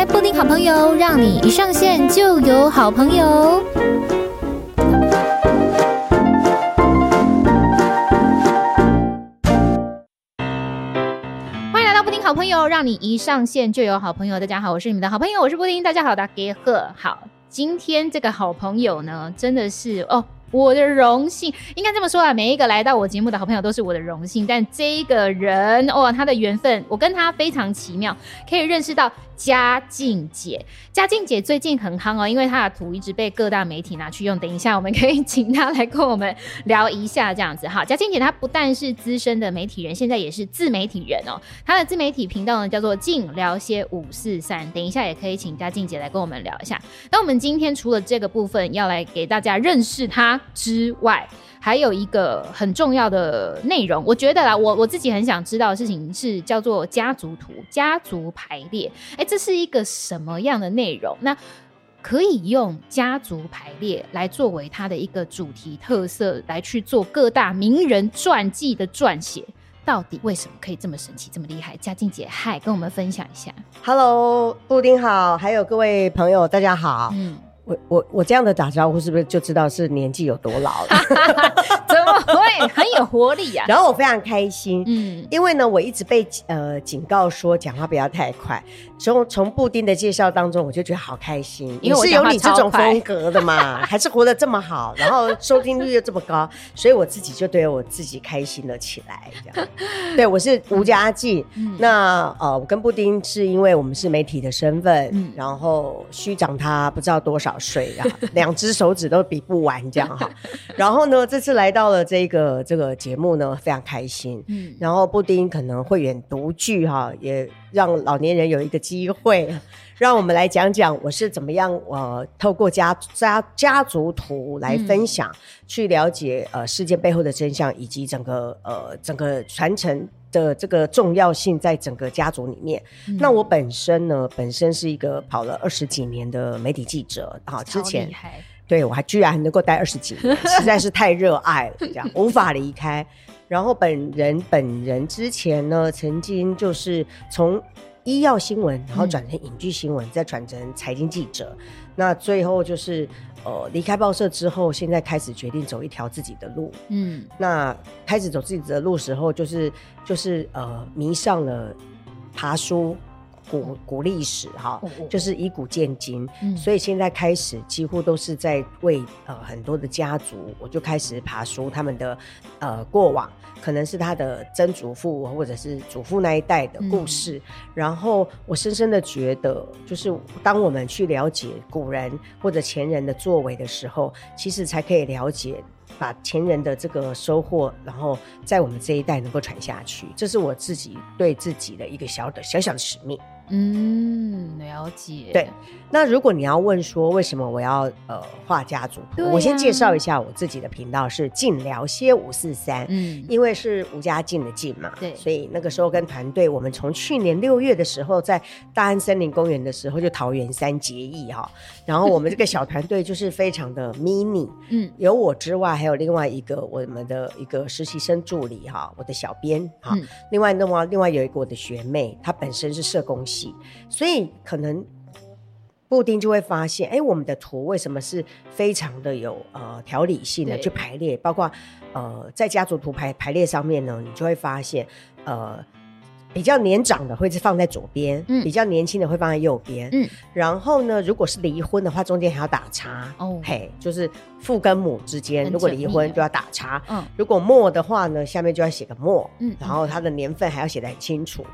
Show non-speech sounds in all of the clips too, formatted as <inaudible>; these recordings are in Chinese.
开布丁好朋友，让你一上线就有好朋友。欢迎来到布丁好朋友，让你一上线就有好朋友。大家好，我是你们的好朋友，我是布丁。大家好，大家好。好，今天这个好朋友呢，真的是哦。我的荣幸，应该这么说啊，每一个来到我节目的好朋友都是我的荣幸。但这个人哦，他的缘分，我跟他非常奇妙，可以认识到佳静姐。佳静姐最近很夯哦，因为她的图一直被各大媒体拿去用。等一下，我们可以请她来跟我们聊一下这样子哈。佳静姐她不但是资深的媒体人，现在也是自媒体人哦。她的自媒体频道呢叫做“静聊些五四三”，等一下也可以请佳静姐来跟我们聊一下。那我们今天除了这个部分要来给大家认识她。之外，还有一个很重要的内容，我觉得啦，我我自己很想知道的事情是叫做家族图、家族排列。哎，这是一个什么样的内容？那可以用家族排列来作为它的一个主题特色，来去做各大名人传记的撰写。到底为什么可以这么神奇、这么厉害？嘉靖姐，嗨，跟我们分享一下。Hello，布丁好，还有各位朋友，大家好。嗯。我我我这样的打招呼是不是就知道是年纪有多老了？<laughs> 怎么会很有活力呀、啊？然后我非常开心，嗯，因为呢，我一直被呃警告说讲话不要太快。从从布丁的介绍当中，我就觉得好开心，因为我是有你这种风格的嘛，还是活得这么好，然后收听率又这么高，所以我自己就对我自己开心了起来。这样，对，我是吴佳静。嗯、那呃，我跟布丁是因为我们是媒体的身份，嗯、然后虚长他不知道多少岁啊，<laughs> 两只手指都比不完这样哈。然后呢，这次来到了这个这个节目呢，非常开心。嗯，然后布丁可能会演独剧哈，也。让老年人有一个机会，让我们来讲讲我是怎么样呃，透过家家家族图来分享，嗯、去了解呃事件背后的真相，以及整个呃整个传承的这个重要性，在整个家族里面。嗯、那我本身呢，本身是一个跑了二十几年的媒体记者啊，之前对我还居然能够待二十几年，<laughs> 实在是太热爱了，这样无法离开。然后本人本人之前呢，曾经就是从医药新闻，然后转成影剧新闻，嗯、再转成财经记者。那最后就是呃离开报社之后，现在开始决定走一条自己的路。嗯，那开始走自己的路时候，就是就是呃迷上了爬书。古古历史哈，就是以古鉴今，嗯、所以现在开始几乎都是在为呃很多的家族，我就开始爬书他们的呃过往，可能是他的曾祖父或者是祖父那一代的故事，嗯、然后我深深的觉得，就是当我们去了解古人或者前人的作为的时候，其实才可以了解。把前人的这个收获，然后在我们这一代能够传下去，这是我自己对自己的一个小的小小的使命。嗯，了解。对，那如果你要问说为什么我要呃画家族我先介绍一下我自己的频道是静聊些五四三，嗯，因为是吴家静的静嘛，对，所以那个时候跟团队，我们从去年六月的时候在大安森林公园的时候就桃园三结义哈，然后我们这个小团队就是非常的 mini，<laughs> 嗯，有我之外还有另外一个我们的一个实习生助理哈，我的小编哈，嗯、另外那么另外有一个我的学妹，她本身是社工系。所以可能布丁就会发现，哎、欸，我们的图为什么是非常的有呃条理性的去排列，包括呃在家族图排排列上面呢，你就会发现，呃比较年长的会是放在左边，嗯，比较年轻的会放在右边，嗯，然后呢，如果是离婚的话，中间还要打叉，哦，嘿，就是父跟母之间，如果离婚就要打叉，嗯，如果末的话呢，下面就要写个末，嗯，然后它的年份还要写得很清楚。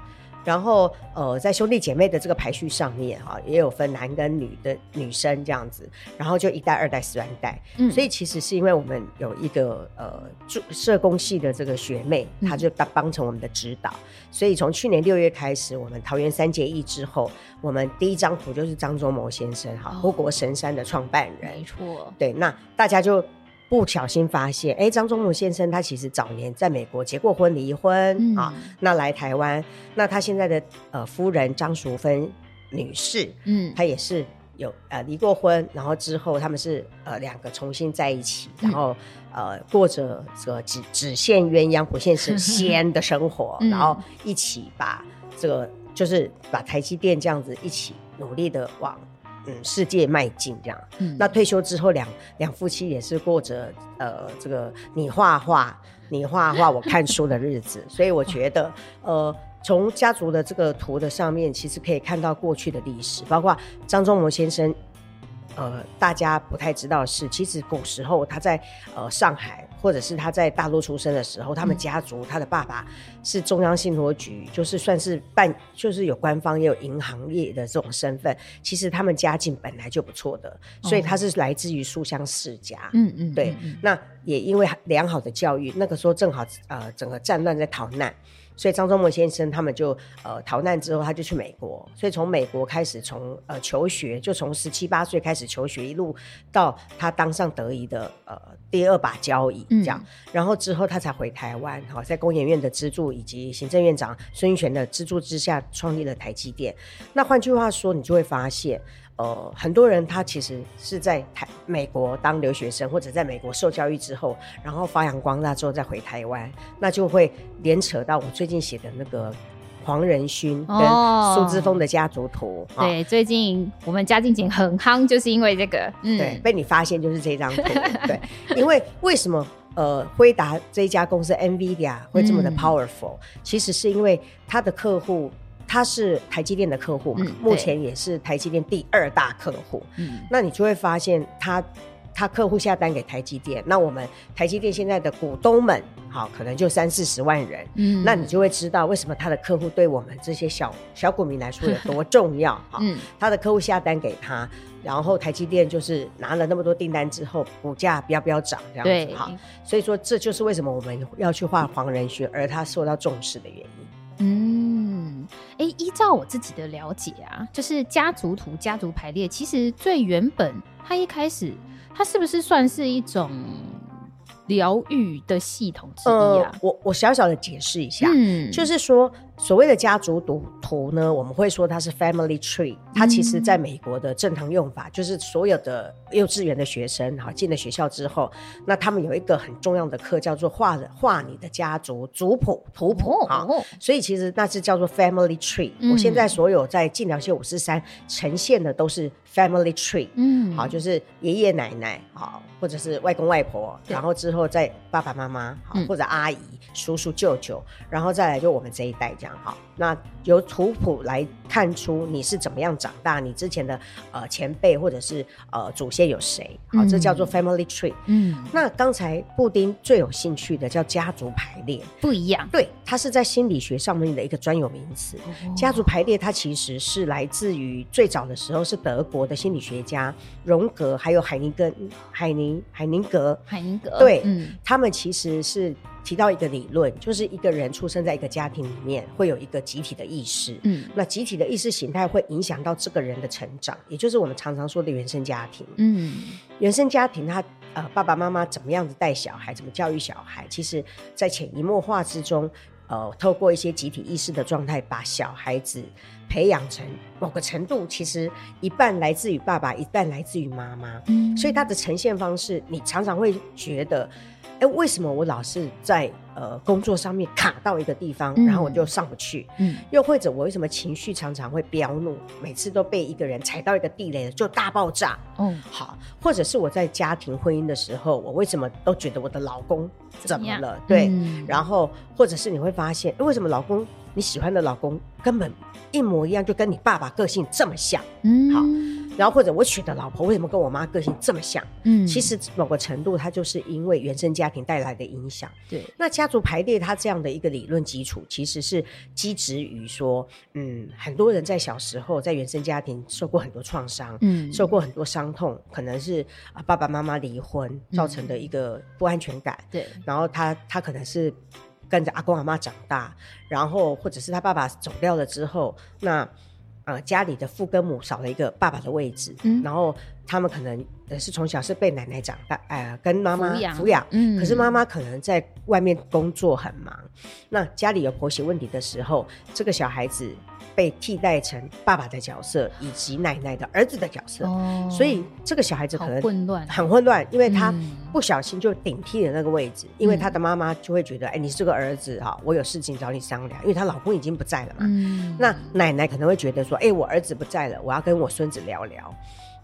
然后，呃，在兄弟姐妹的这个排序上面，哈，也有分男跟女的女生这样子。然后就一代、二代、三代。嗯，所以其实是因为我们有一个呃，社工系的这个学妹，她就帮帮成我们的指导。嗯，所以从去年六月开始，我们桃园三结义之后，我们第一张图就是张忠谋先生，哈，护国神山的创办人。没错。对，那大家就。不小心发现，哎、欸，张忠谋先生他其实早年在美国结过婚，离婚、嗯、啊，那来台湾，那他现在的呃夫人张淑芬女士，嗯，她也是有呃离过婚，然后之后他们是呃两个重新在一起，然后、嗯、呃过着这个只只羡鸳鸯不羡神仙的生活，嗯、然后一起把这个就是把台积电这样子一起努力的往嗯世界迈进这样。嗯，那退休之后两两夫妻也是过着呃这个你画画你画画我看书的日子，所以我觉得呃从家族的这个图的上面，其实可以看到过去的历史，包括张忠谋先生。呃，大家不太知道的是，其实古时候他在呃上海，或者是他在大陆出生的时候，他们家族、嗯、他的爸爸是中央信托局，就是算是办，就是有官方也有银行业的这种身份。其实他们家境本来就不错的，所以他是来自于书香世家。嗯嗯，对。那也因为良好的教育，那个时候正好呃整个战乱在逃难。所以张忠谋先生他们就呃逃难之后，他就去美国。所以从美国开始从，呃求学，就从十七八岁开始求学，一路到他当上德仪的呃第二把交椅这样。嗯、然后之后他才回台湾，好，在工研院的资助以及行政院长孙运璇的资助之下，创立了台积电。那换句话说，你就会发现。呃，很多人他其实是在台美国当留学生，或者在美国受教育之后，然后发扬光大之后再回台湾，那就会连扯到我最近写的那个黄仁勋跟苏之峰的家族图。哦哦、对，最近我们家境景很夯，就是因为这个，嗯、对，被你发现就是这张图。对，因为为什么呃辉达这一家公司 NVIDIA 会这么的 powerful？、嗯、其实是因为他的客户。他是台积电的客户嘛，嗯、目前也是台积电第二大客户。嗯，那你就会发现他，他他客户下单给台积电，那我们台积电现在的股东们，好，可能就三四十万人。嗯，那你就会知道为什么他的客户对我们这些小小股民来说有多重要。哈，<laughs> 嗯，他的客户下单给他，然后台积电就是拿了那么多订单之后，股价飙飙涨这样子。哈，所以说这就是为什么我们要去画黄仁勋，而他受到重视的原因。嗯，哎，依照我自己的了解啊，就是家族图、家族排列，其实最原本，它一开始，它是不是算是一种？疗愈的系统之一啊，呃、我我小小的解释一下，嗯，就是说所谓的家族图图呢，我们会说它是 family tree，它其实在美国的正常用法，嗯、就是所有的幼稚园的学生哈进了学校之后，那他们有一个很重要的课叫做画画你的家族族谱图谱哈，哦、所以其实那是叫做 family tree。嗯、我现在所有在晋聊些543呈现的都是 family tree，嗯，好，就是爷爷奶奶好，或者是外公外婆，然后之后。后再爸爸妈妈好，或者阿姨、嗯、叔叔、舅舅，然后再来就我们这一代这样好。那由图谱来看出你是怎么样长大，你之前的呃前辈或者是呃祖先有谁？好，这叫做 family tree。嗯，那刚才布丁最有兴趣的叫家族排列，不一样。对，它是在心理学上面的一个专有名词。哦、家族排列它其实是来自于最早的时候是德国的心理学家荣格，还有海宁根、海宁、海宁格、海宁格。对。嗯，他们其实是提到一个理论，就是一个人出生在一个家庭里面，会有一个集体的意识。嗯，那集体的意识形态会影响到这个人的成长，也就是我们常常说的原生家庭。嗯，原生家庭他呃爸爸妈妈怎么样子带小孩，怎么教育小孩，其实在潜移默化之中，呃，透过一些集体意识的状态，把小孩子培养成某个程度，其实一半来自于爸爸，一半来自于妈妈。嗯，所以他的呈现方式，你常常会觉得。哎，为什么我老是在呃工作上面卡到一个地方，嗯、然后我就上不去？嗯，又或者我为什么情绪常常会飙怒，每次都被一个人踩到一个地雷就大爆炸？嗯，好，或者是我在家庭婚姻的时候，我为什么都觉得我的老公怎么了？对，嗯、然后或者是你会发现，为什么老公你喜欢的老公根本一模一样，就跟你爸爸个性这么像？嗯，好。然后或者我娶的老婆为什么跟我妈个性这么像？嗯，其实某个程度它就是因为原生家庭带来的影响。对，那家族排列它这样的一个理论基础，其实是基植于说，嗯，很多人在小时候在原生家庭受过很多创伤，嗯，受过很多伤痛，可能是啊爸爸妈妈离婚造成的一个不安全感。对，然后他他可能是跟着阿公阿妈长大，然后或者是他爸爸走掉了之后，那。呃，家里的父跟母少了一个爸爸的位置，嗯、然后他们可能呃是从小是被奶奶长大，呃，跟妈妈抚养，嗯，可是妈妈可能在外面工作很忙，那家里有婆媳问题的时候，这个小孩子被替代成爸爸的角色以及奶奶的儿子的角色，哦，所以这个小孩子可能混乱，很混乱，因为他不小心就顶替了那个位置，嗯，因为他的妈妈就会觉得，哎，你是个儿子哈，我有事情找你商量，因为她老公已经不在了嘛，嗯，那奶奶可能会觉得说，哎，我儿子不在了，我要跟我孙子聊聊。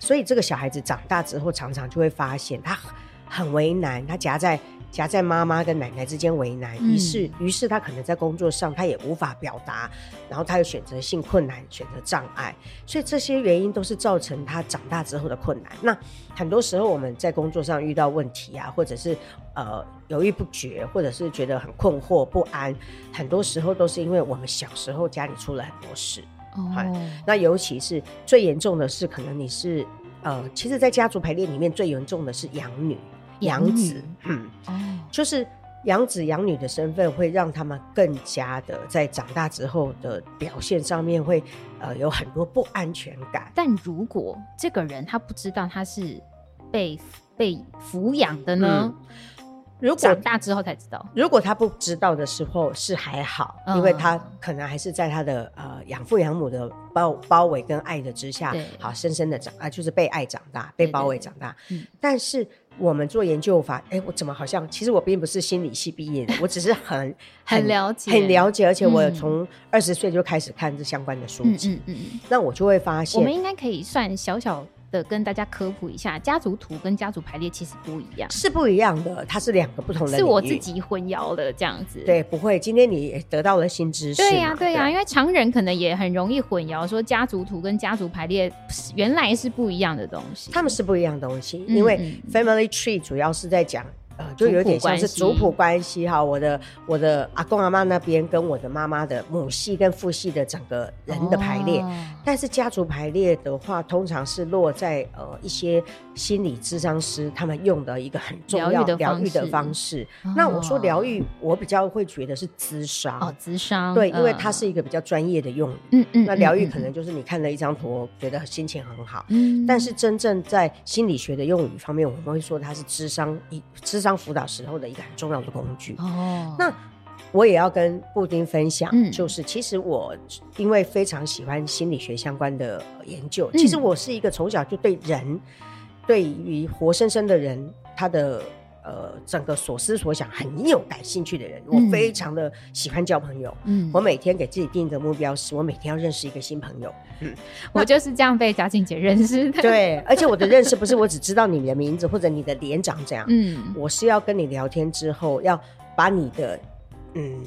所以这个小孩子长大之后，常常就会发现他很为难，他夹在夹在妈妈跟奶奶之间为难，于是于是他可能在工作上他也无法表达，然后他有选择性困难、选择障碍，所以这些原因都是造成他长大之后的困难。那很多时候我们在工作上遇到问题啊，或者是呃犹豫不决，或者是觉得很困惑不安，很多时候都是因为我们小时候家里出了很多事。哦，那尤其是最严重的是，可能你是呃，其实，在家族排列里面最严重的是养女、养子，嗯，哦，就是养子养女的身份会让他们更加的在长大之后的表现上面会呃有很多不安全感。但如果这个人他不知道他是被被抚养的呢？嗯如果长大之后才知道，如果他不知道的时候是还好，嗯、因为他可能还是在他的呃养父养母的包包围跟爱的之下，好深深的长啊，就是被爱长大，被包围长大。对对对，但是我们做研究法，哎、欸，我怎么好像其实我并不是心理系毕业的，<laughs> 我只是很很，很了解，很了解，而且我从二十岁就开始看这相关的书籍，嗯嗯，嗯，那我就会发现，我们应该可以算小小。的跟大家科普一下，家族图跟家族排列其实不一样，是不一样的，它是两个不同的。是我自己混淆了这样子。对，不会，今天你得到了新知识。对呀、啊，对呀、啊，因为常人可能也很容易混淆，说家族图跟家族排列原来是不一样的东西。他们是不一样的东西，因为 family tree 主要是在讲。呃，就有点像是族谱关系哈，我的我的阿公阿妈那边跟我的妈妈的母系跟父系的整个人的排列，哦、但是家族排列的话，通常是落在呃一些心理咨商师他们用的一个很重要疗愈的方式。哦、那我说疗愈，我比较会觉得是咨商哦，咨商对，因为它是一个比较专业的用语。嗯嗯，那疗愈可能就是你看了一张图，觉得心情很好。嗯，但是真正在心理学的用语方面，我们会说它是咨商一咨。商辅导时候的一个很重要的工具哦。那我也要跟布丁分享，嗯、就是其实我因为非常喜欢心理学相关的研究，嗯、其实我是一个从小就对人，对于活生生的人，他的。呃，整个所思所想很有感兴趣的人，嗯、我非常的喜欢交朋友。嗯，我每天给自己定的目标是，我每天要认识一个新朋友。嗯，我就是这样被嘉靖姐认识的。对，而且我的认识不是我只知道你的名字或者你的脸长这样。嗯，我是要跟你聊天之后，要把你的嗯。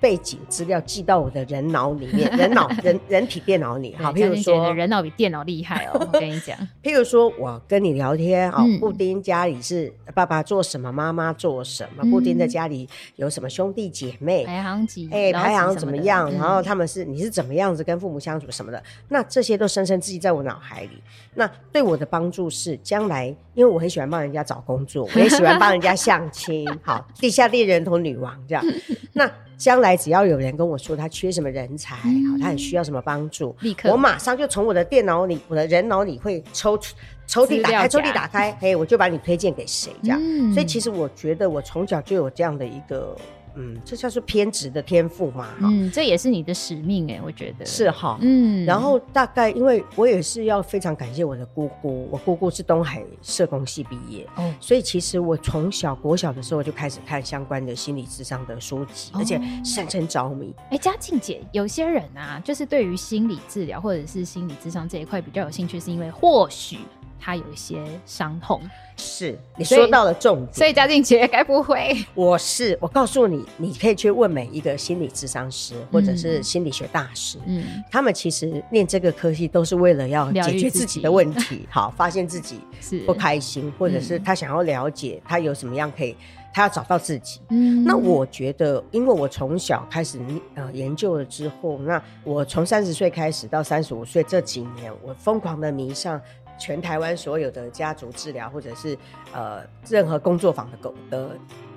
背景资料记到我的人脑里面，<laughs> 人脑人人体电脑里。好，譬如说，人脑比电脑厉害哦。<laughs> 我跟你讲，譬如说我跟你聊天啊，布丁家里是爸爸做什么，妈妈做什么？布丁在家里有什么兄弟姐妹？排行几？哎，排行怎么样？然后他们是你是怎么样子跟父母相处什么的？那这些都深深记在我脑海里。那对我的帮助是，将来因为我很喜欢帮人家找工作，我也喜欢帮人家相亲。<laughs> 好，地下恋人头女王这样。<laughs> 那。将来只要有人跟我说他缺什么人才，好、嗯，他很需要什么帮助，立刻我马上就从我的电脑里、我的人脑里会抽出抽屉打开，抽屉打开，嘿，我就把你推荐给谁这样。嗯、所以其实我觉得我从小就有这样的一个。嗯，这叫做偏执的天赋嘛？嗯，这也是你的使命哎，我觉得是哈。嗯，然后大概因为我也是要非常感谢我的姑姑，我姑姑是东海社工系毕业，哦，所以其实我从小国小的时候就开始看相关的心理智商的书籍，而且深深着迷。哎，嘉靖姐，有些人啊，就是对于心理治疗或者是心理智商这一块比较有兴趣，是因为或许。他有一些伤痛，是你说到了重点。所以嘉靖姐该不会？<laughs> 我是我告诉你，你可以去问每一个心理咨商师或者是心理学大师，嗯，他们其实念这个科系都是为了要解决自己的问题，<laughs> 好发现自己是不开心，或者是他想要了解他有什么样可以，他要找到自己。嗯，那我觉得，因为我从小开始呃研究了之后，那我从三十岁开始到三十五岁这几年，我疯狂的迷上。全台湾所有的家族治疗，或者是呃任何工作坊的狗的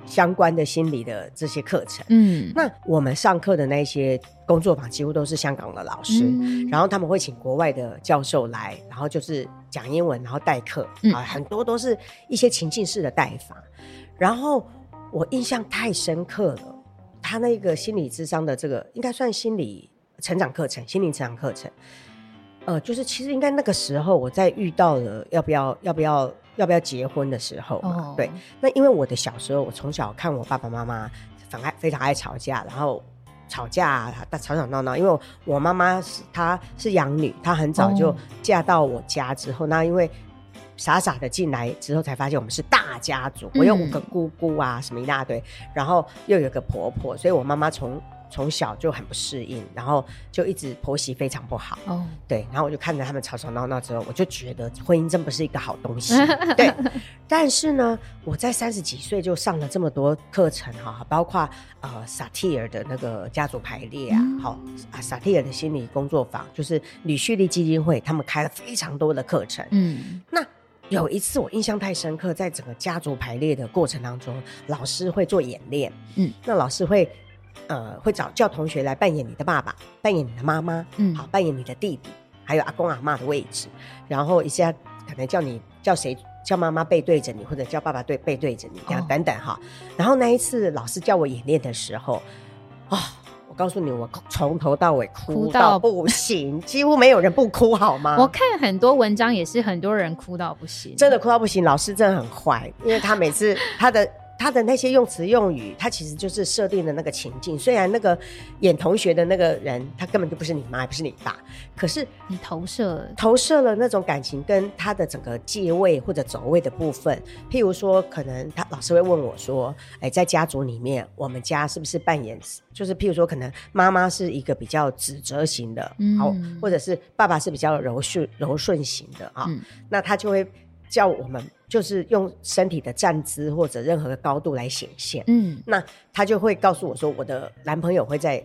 相关的心理的这些课程。嗯，那我们上课的那些工作坊几乎都是香港的老师，嗯、然后他们会请国外的教授来，然后就是讲英文，然后代课、嗯、啊，很多都是一些情境式的代法。然后我印象太深刻了，他那个心理智商的这个应该算心理成长课程，心灵成长课程。呃，就是其实应该那个时候我在遇到了要不要要不要要不要结婚的时候嘛，oh. 对。那因为我的小时候，我从小看我爸爸妈妈反爱非常爱吵架，然后吵架大吵吵闹闹。因为我妈妈是她是养女，她很早就嫁到我家之后，oh. 那因为傻傻的进来之后才发现我们是大家族，我有五个姑姑啊，什么一大堆，然后又有个婆婆，所以我妈妈从。从小就很不适应，然后就一直婆媳非常不好。哦，对，然后我就看着他们吵吵闹闹之后，我就觉得婚姻真不是一个好东西。<laughs> 对，但是呢，我在三十几岁就上了这么多课程哈，包括呃萨提尔的那个家族排列啊，好、嗯、啊萨提尔的心理工作坊，就是吕旭立基金会他们开了非常多的课程。嗯，那有一次我印象太深刻，在整个家族排列的过程当中，老师会做演练。嗯，那老师会。呃，会找叫同学来扮演你的爸爸，扮演你的妈妈，嗯，好，扮演你的弟弟，还有阿公阿嬷的位置，然后一下可能叫你叫谁叫妈妈背对着你，或者叫爸爸对背对着你，这样、哦、等等哈。然后那一次老师叫我演练的时候，啊、哦，我告诉你，我从头到尾哭到不行，几乎没有人不哭，好吗？我看很多文章也是很多人哭到不行，真的哭到不行。老师真的很坏，因为他每次他的。他的那些用词用语，他其实就是设定的那个情境。虽然那个演同学的那个人，他根本就不是你妈，也不是你爸，可是你投射投射了那种感情，跟他的整个借位或者走位的部分。譬如说，可能他老师会问我说：“哎、欸，在家族里面，我们家是不是扮演？就是譬如说，可能妈妈是一个比较指责型的，嗯，好，或者是爸爸是比较柔顺柔顺型的啊？嗯、那他就会叫我们。”就是用身体的站姿或者任何的高度来显现，嗯，那他就会告诉我说，我的男朋友会在，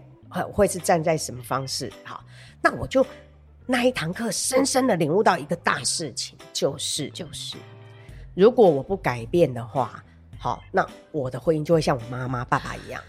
会是站在什么方式？好，那我就那一堂课深深的领悟到一个大事情，就是就是，如果我不改变的话，好，那我的婚姻就会像我妈妈、爸爸一样。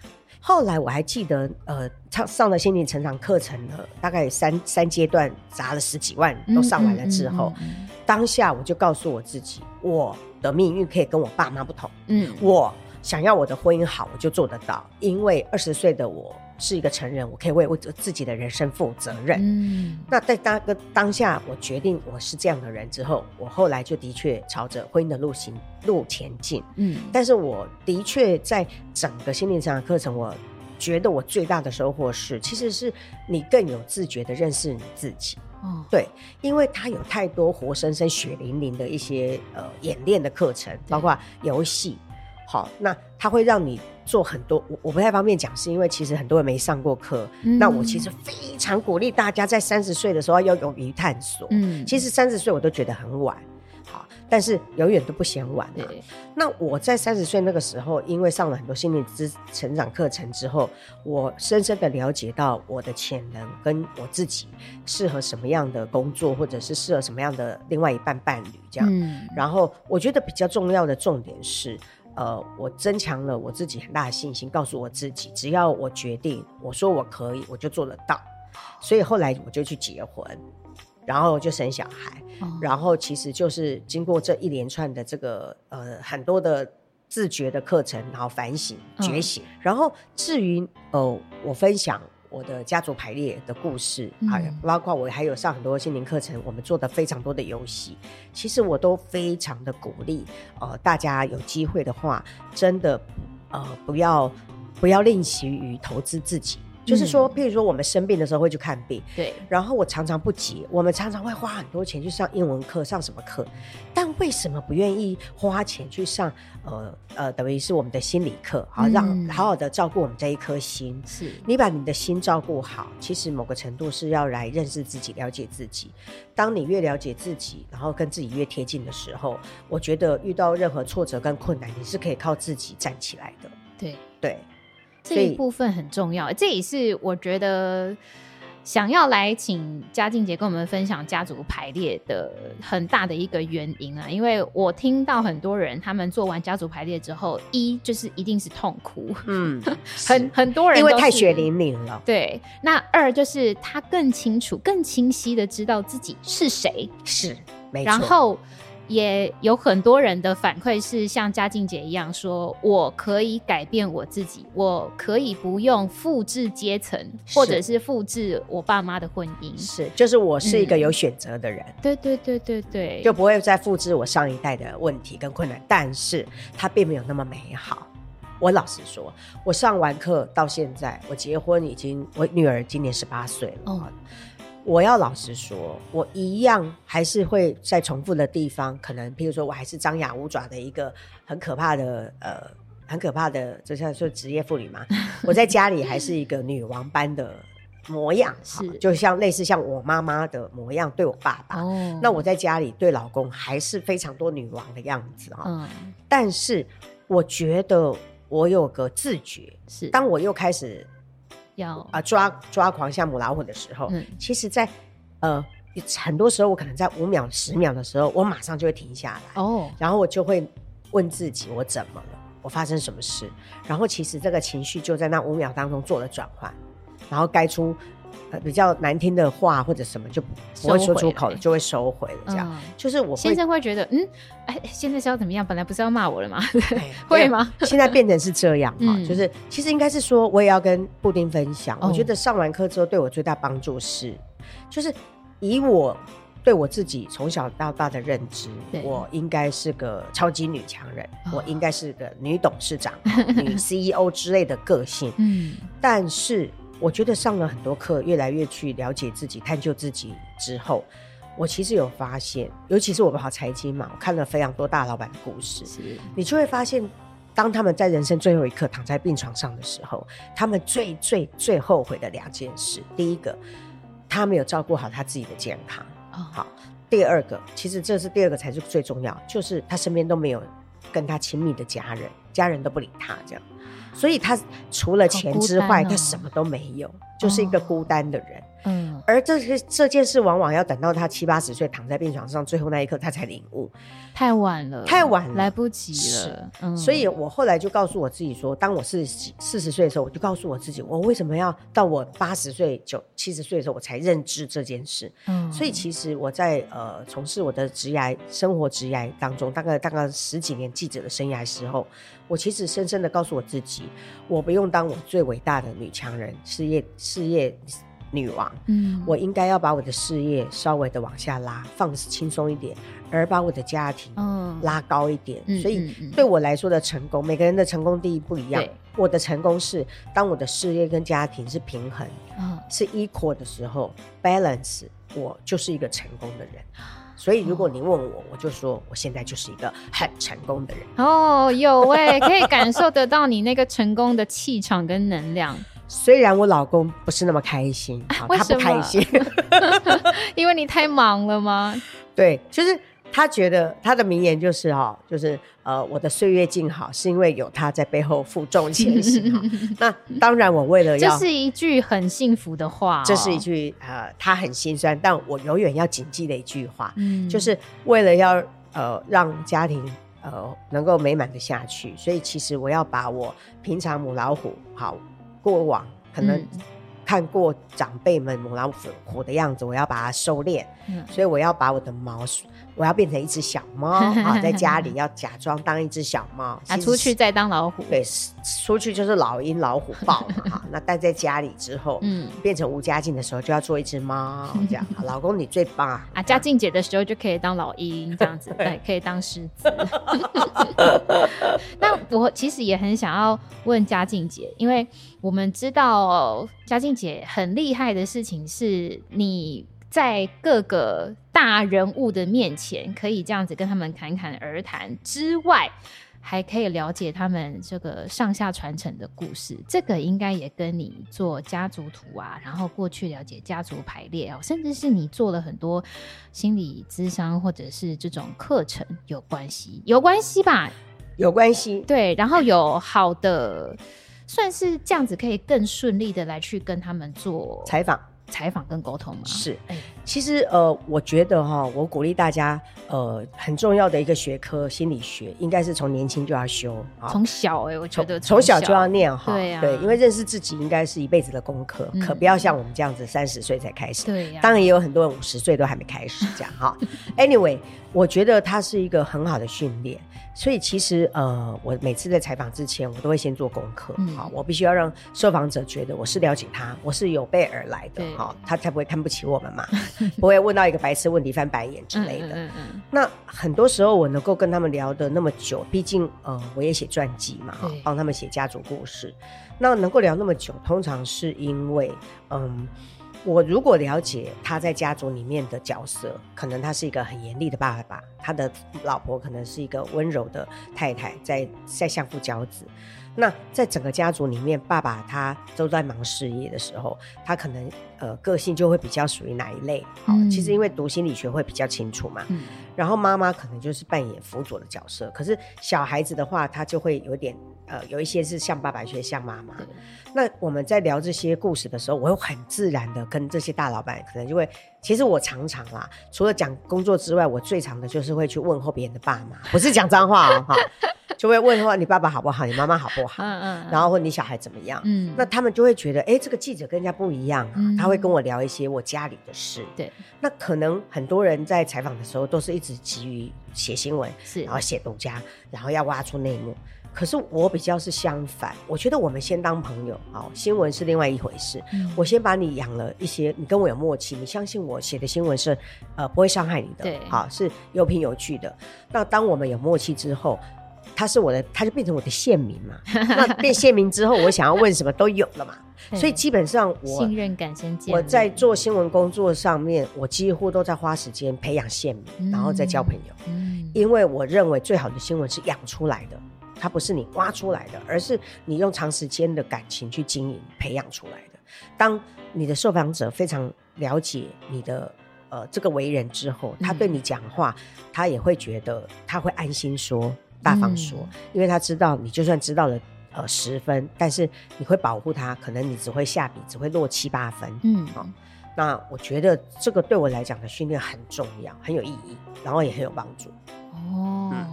后来我还记得，呃，上上了心灵成长课程了，大概三三阶段，砸了十几万都上完了之后，嗯嗯嗯嗯、当下我就告诉我自己，我的命运可以跟我爸妈不同。嗯，我想要我的婚姻好，我就做得到，因为二十岁的我。是一个成人，我可以为我自己的人生负责任。嗯，那在当个当下，我决定我是这样的人之后，我后来就的确朝着婚姻的路行路前进。嗯，但是我的确在整个心灵成长课程，我觉得我最大的收获是，其实是你更有自觉的认识你自己。哦，对，因为它有太多活生生、血淋淋的一些呃演练的课程，包括游戏。好，那它会让你做很多，我我不太方便讲，是因为其实很多人没上过课。嗯、那我其实非常鼓励大家在三十岁的时候要勇于探索。嗯，其实三十岁我都觉得很晚，好，但是永远都不嫌晚嘛。对那我在三十岁那个时候，因为上了很多心理之成长课程之后，我深深的了解到我的潜能跟我自己适合什么样的工作，或者是适合什么样的另外一半伴侣这样。嗯，然后我觉得比较重要的重点是。呃，我增强了我自己很大的信心，告诉我自己，只要我决定，我说我可以，我就做得到。所以后来我就去结婚，然后就生小孩，哦、然后其实就是经过这一连串的这个呃很多的自觉的课程，然后反省觉醒，嗯、然后至于呃我分享。我的家族排列的故事，还、嗯、包括我还有上很多心灵课程，我们做的非常多的游戏，其实我都非常的鼓励，呃，大家有机会的话，真的，呃，不要不要吝惜于投资自己。就是说，譬如说我们生病的时候会去看病，对。然后我常常不急，我们常常会花很多钱去上英文课，上什么课？但为什么不愿意花钱去上？呃呃，等于是我们的心理课，好，让好好的照顾我们这一颗心。是你把你的心照顾好，其实某个程度是要来认识自己、了解自己。当你越了解自己，然后跟自己越贴近的时候，我觉得遇到任何挫折跟困难，你是可以靠自己站起来的。对对。对这一部分很重要，这也是我觉得，想要来请嘉靖姐跟我们分享家族排列的很大的一个原因啊，因为我听到很多人他们做完家族排列之后，一就是一定是痛哭，嗯，<laughs> 很很多人因为太血淋淋了，对。那二就是他更清楚、更清晰的知道自己是谁，是没错。然后。也有很多人的反馈是像嘉靖姐一样说，我可以改变我自己，我可以不用复制阶层，或者是复制我爸妈的婚姻，是，就是我是一个有选择的人，嗯，对对对对对，就不会再复制我上一代的问题跟困难，但是它并没有那么美好。我老实说，我上完课到现在，我结婚已经，我女儿今年十八岁了。哦我要老实说，我一样还是会在重复的地方，可能譬如说我还是张牙舞爪的一个很可怕的呃，很可怕的，就像说职业妇女嘛。<laughs> 我在家里还是一个女王般的模样，是就像类似像我妈妈的模样对我爸爸。哦，那我在家里对老公还是非常多女王的样子啊。嗯，但是我觉得我有个自觉，是当我又开始。要啊抓抓狂像母老虎的时候，嗯、其实在，在呃很多时候，我可能在五秒、十秒的时候，我马上就会停下来哦，然后我就会问自己：我怎么了？我发生什么事？然后其实这个情绪就在那五秒当中做了转换，然后该出。比较难听的话或者什么就不会说出口了，就会收回了。这样、嗯、就是我先生会觉得，嗯，哎，现在是要怎么样？本来不是要骂我了吗？<laughs> <laughs> 会吗？现在变成是这样哈，嗯、就是其实应该是说，我也要跟布丁分享。嗯、我觉得上完课之后，对我最大帮助是，就是以我对我自己从小到大的认知，我应该是个超级女强人，哦、我应该是个女董事长、<laughs> 女 CEO 之类的个性。嗯，但是。我觉得上了很多课，越来越去了解自己、探究自己之后，我其实有发现，尤其是我们跑财经嘛，我看了非常多大老板的故事，你就会发现，当他们在人生最后一刻躺在病床上的时候，他们最最最后悔的两件事，第一个，他没有照顾好他自己的健康，哦、好；第二个，其实这是第二个才是最重要，就是他身边都没有跟他亲密的家人，家人都不理他，这样。所以他除了钱之外，哦、他什么都没有，就是一个孤单的人。嗯，而这些这件事往往要等到他七八十岁躺在病床上最后那一刻，他才领悟，太晚了，太晚了，来不及了。嗯，所以我后来就告诉我自己说，当我四十四十岁的时候，我就告诉我自己，我为什么要到我八十岁、九七十岁的时候我才认知这件事？嗯，所以其实我在呃从事我的职涯生活职涯当中，大概大概十几年记者的生涯时候，我其实深深的告诉我自己，我不用当我最伟大的女强人，事业事业。女王，嗯，我应该要把我的事业稍微的往下拉，放轻松一点，而把我的家庭，拉高一点。嗯、所以对我来说的成功，嗯、每个人的成功定义不一样。我的成功是当我的事业跟家庭是平衡，嗯、是 equal 的时候，balance，我就是一个成功的人。<gasps> 所以如果你问我，我就说我现在就是一个很成功的人。哦，有哎，可以感受得到你那个成功的气场跟能量。虽然我老公不是那么开心，他不开心，<laughs> 因为你太忙了吗？对，就是他觉得他的名言就是哈，就是呃，我的岁月静好是因为有他在背后负重前行。<laughs> 那当然，我为了要，这是一句很幸福的话，这是一句呃，他很心酸，但我永远要谨记的一句话，嗯，就是为了要呃让家庭呃能够美满的下去，所以其实我要把我平常母老虎好。过往可能看过长辈们母老虎的样子，我要把它收敛，嗯、所以我要把我的毛，我要变成一只小猫 <laughs> 啊，在家里要假装当一只小猫，<laughs> 啊，出去再当老虎，对，出去就是老鹰老虎豹嘛，<laughs> 那待在家里之后，嗯，变成吴家静的时候就要做一只猫，这样，老公你最棒啊，佳静姐的时候就可以当老鹰这样子，对，可以当狮子。那我其实也很想要问佳靖姐，因为。我们知道佳靖姐很厉害的事情是，你在各个大人物的面前可以这样子跟他们侃侃而谈之外，还可以了解他们这个上下传承的故事。这个应该也跟你做家族图啊，然后过去了解家族排列啊，甚至是你做了很多心理咨商或者是这种课程有关系，有关系吧？有关系。对，然后有好的。算是这样子，可以更顺利的来去跟他们做采访。采访跟沟通吗？是，其实呃，我觉得哈，我鼓励大家，呃，很重要的一个学科心理学，应该是从年轻就要修，从小哎、欸，我觉得从小就要念哈，对呀、啊，对，因为认识自己应该是一辈子的功课、嗯，可不要像我们这样子三十岁才开始，对呀、啊，当然也有很多人五十岁都还没开始这样哈。<laughs> Anyway，我觉得它是一个很好的训练。所以其实呃，我每次在采访之前，我都会先做功课，好、嗯，我必须要让受访者觉得我是了解他，我是有备而来的，好，他才不会看不起我们嘛，不会问到一个白痴问题翻白眼之类的。嗯嗯，嗯。那很多时候我能够跟他们聊的那么久，毕竟呃，我也写传记嘛，哈，帮他们写家族故事，那能够聊那么久，通常是因为嗯。我如果了解他在家族里面的角色，可能他是一个很严厉的爸爸，他的老婆可能是一个温柔的太太，在在相夫教子。那在整个家族里面，爸爸他都在忙事业的时候，他可能呃个性就会比较属于哪一类？好，嗯，其实因为读心理学会比较清楚嘛。嗯。然后妈妈可能就是扮演辅佐的角色，可是小孩子的话，他就会有点呃有一些是像爸爸，有些像妈妈。那我们在聊这些故事的时候，我会很自然的跟这些大老板可能就会，其实我常常啦，除了讲工作之外，我最常的就是会去问候别人的爸妈，<laughs> 不是讲脏话哦，哈。就会问说，你爸爸好不好，你妈妈好不好？嗯嗯，然后问你小孩怎么样？嗯，那他们就会觉得，哎，这个记者跟人家不一样啊，嗯，他会跟我聊一些我家里的事。对，那可能很多人在采访的时候都是一直急于写新闻，是，然后写独家，然后要挖出内幕。可是我比较是相反，我觉得我们先当朋友，好，新闻是另外一回事。嗯，我先把你养了一些，你跟我有默契，你相信我写的新闻是呃不会伤害你的，对，好，是有凭有据的。那当我们有默契之后。他是我的，他就变成我的线民嘛。<laughs> 那变线民之后，我想要问什么都有了嘛。<laughs> 所以基本上我信任感先建。我在做新闻工作上面，我几乎都在花时间培养线民，嗯，然后再交朋友。嗯，因为我认为最好的新闻是养出来的，它不是你挖出来的，而是你用长时间的感情去经营培养出来的。当你的受访者非常了解你的呃这个为人之后，他对你讲话，嗯，他也会觉得他会安心说。大方说，嗯，因为他知道你就算知道了呃十分，但是你会保护他，可能你只会下笔只会落七八分。嗯，好，哦，那我觉得这个对我来讲的训练很重要，很有意义，然后也很有帮助。哦，嗯，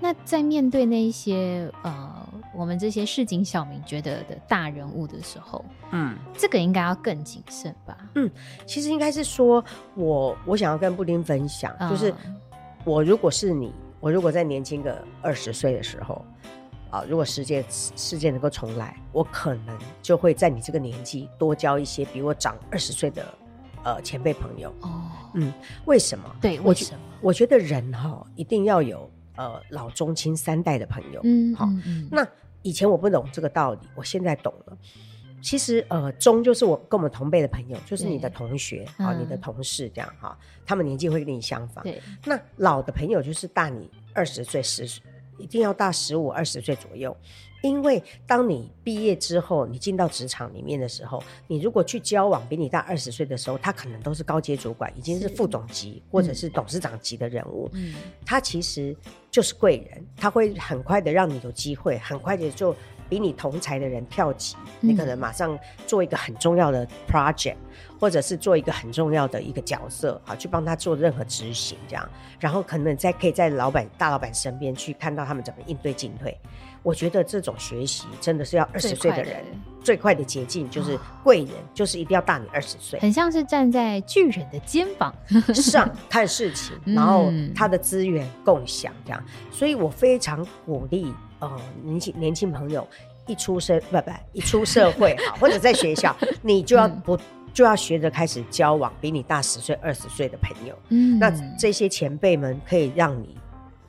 那在面对那一些呃我们这些市井小民觉得的大人物的时候，嗯，这个应该要更谨慎吧？嗯，其实应该是说我我想要跟布丁分享，嗯，就是我如果是你。我如果再年轻个二十岁的时候，啊，如果世界世界能够重来，我可能就会在你这个年纪多交一些比我长二十岁的呃前辈朋友。哦，嗯，为什么？对，为什么？我，我觉得人哈、哦、一定要有呃老中青三代的朋友。嗯，好、嗯嗯，那以前我不懂这个道理，我现在懂了。其实，呃，中就是我跟我们同辈的朋友，就是你的同学啊、嗯，你的同事这样哈，他们年纪会跟你相仿。对，那老的朋友就是大你二十岁、十岁，一定要大十五、二十岁左右。因为当你毕业之后，你进到职场里面的时候，你如果去交往比你大二十岁的时候，他可能都是高阶主管，已经是副总级或者是董事长级的人物。嗯，他其实就是贵人，他会很快的让你有机会，很快的就。比你同才的人跳级，你可能马上做一个很重要的 project，或者是做一个很重要的一个角色，好，去帮他做任何执行这样，然后可能在可以在老板大老板身边去看到他们怎么应对进退。我觉得这种学习真的是要二十岁的人最快的捷径，就是贵人，就是一定要大你二十岁，很像是站在巨人的肩膀。<laughs> 上看事情，然后他的资源共享这样，所以我非常鼓励。呃，年轻年轻朋友一出生不不一出社会好，或者在学校，<laughs> 你就要不、嗯、就要学着开始交往比你大十岁、二十岁的朋友。嗯，那这些前辈们可以让你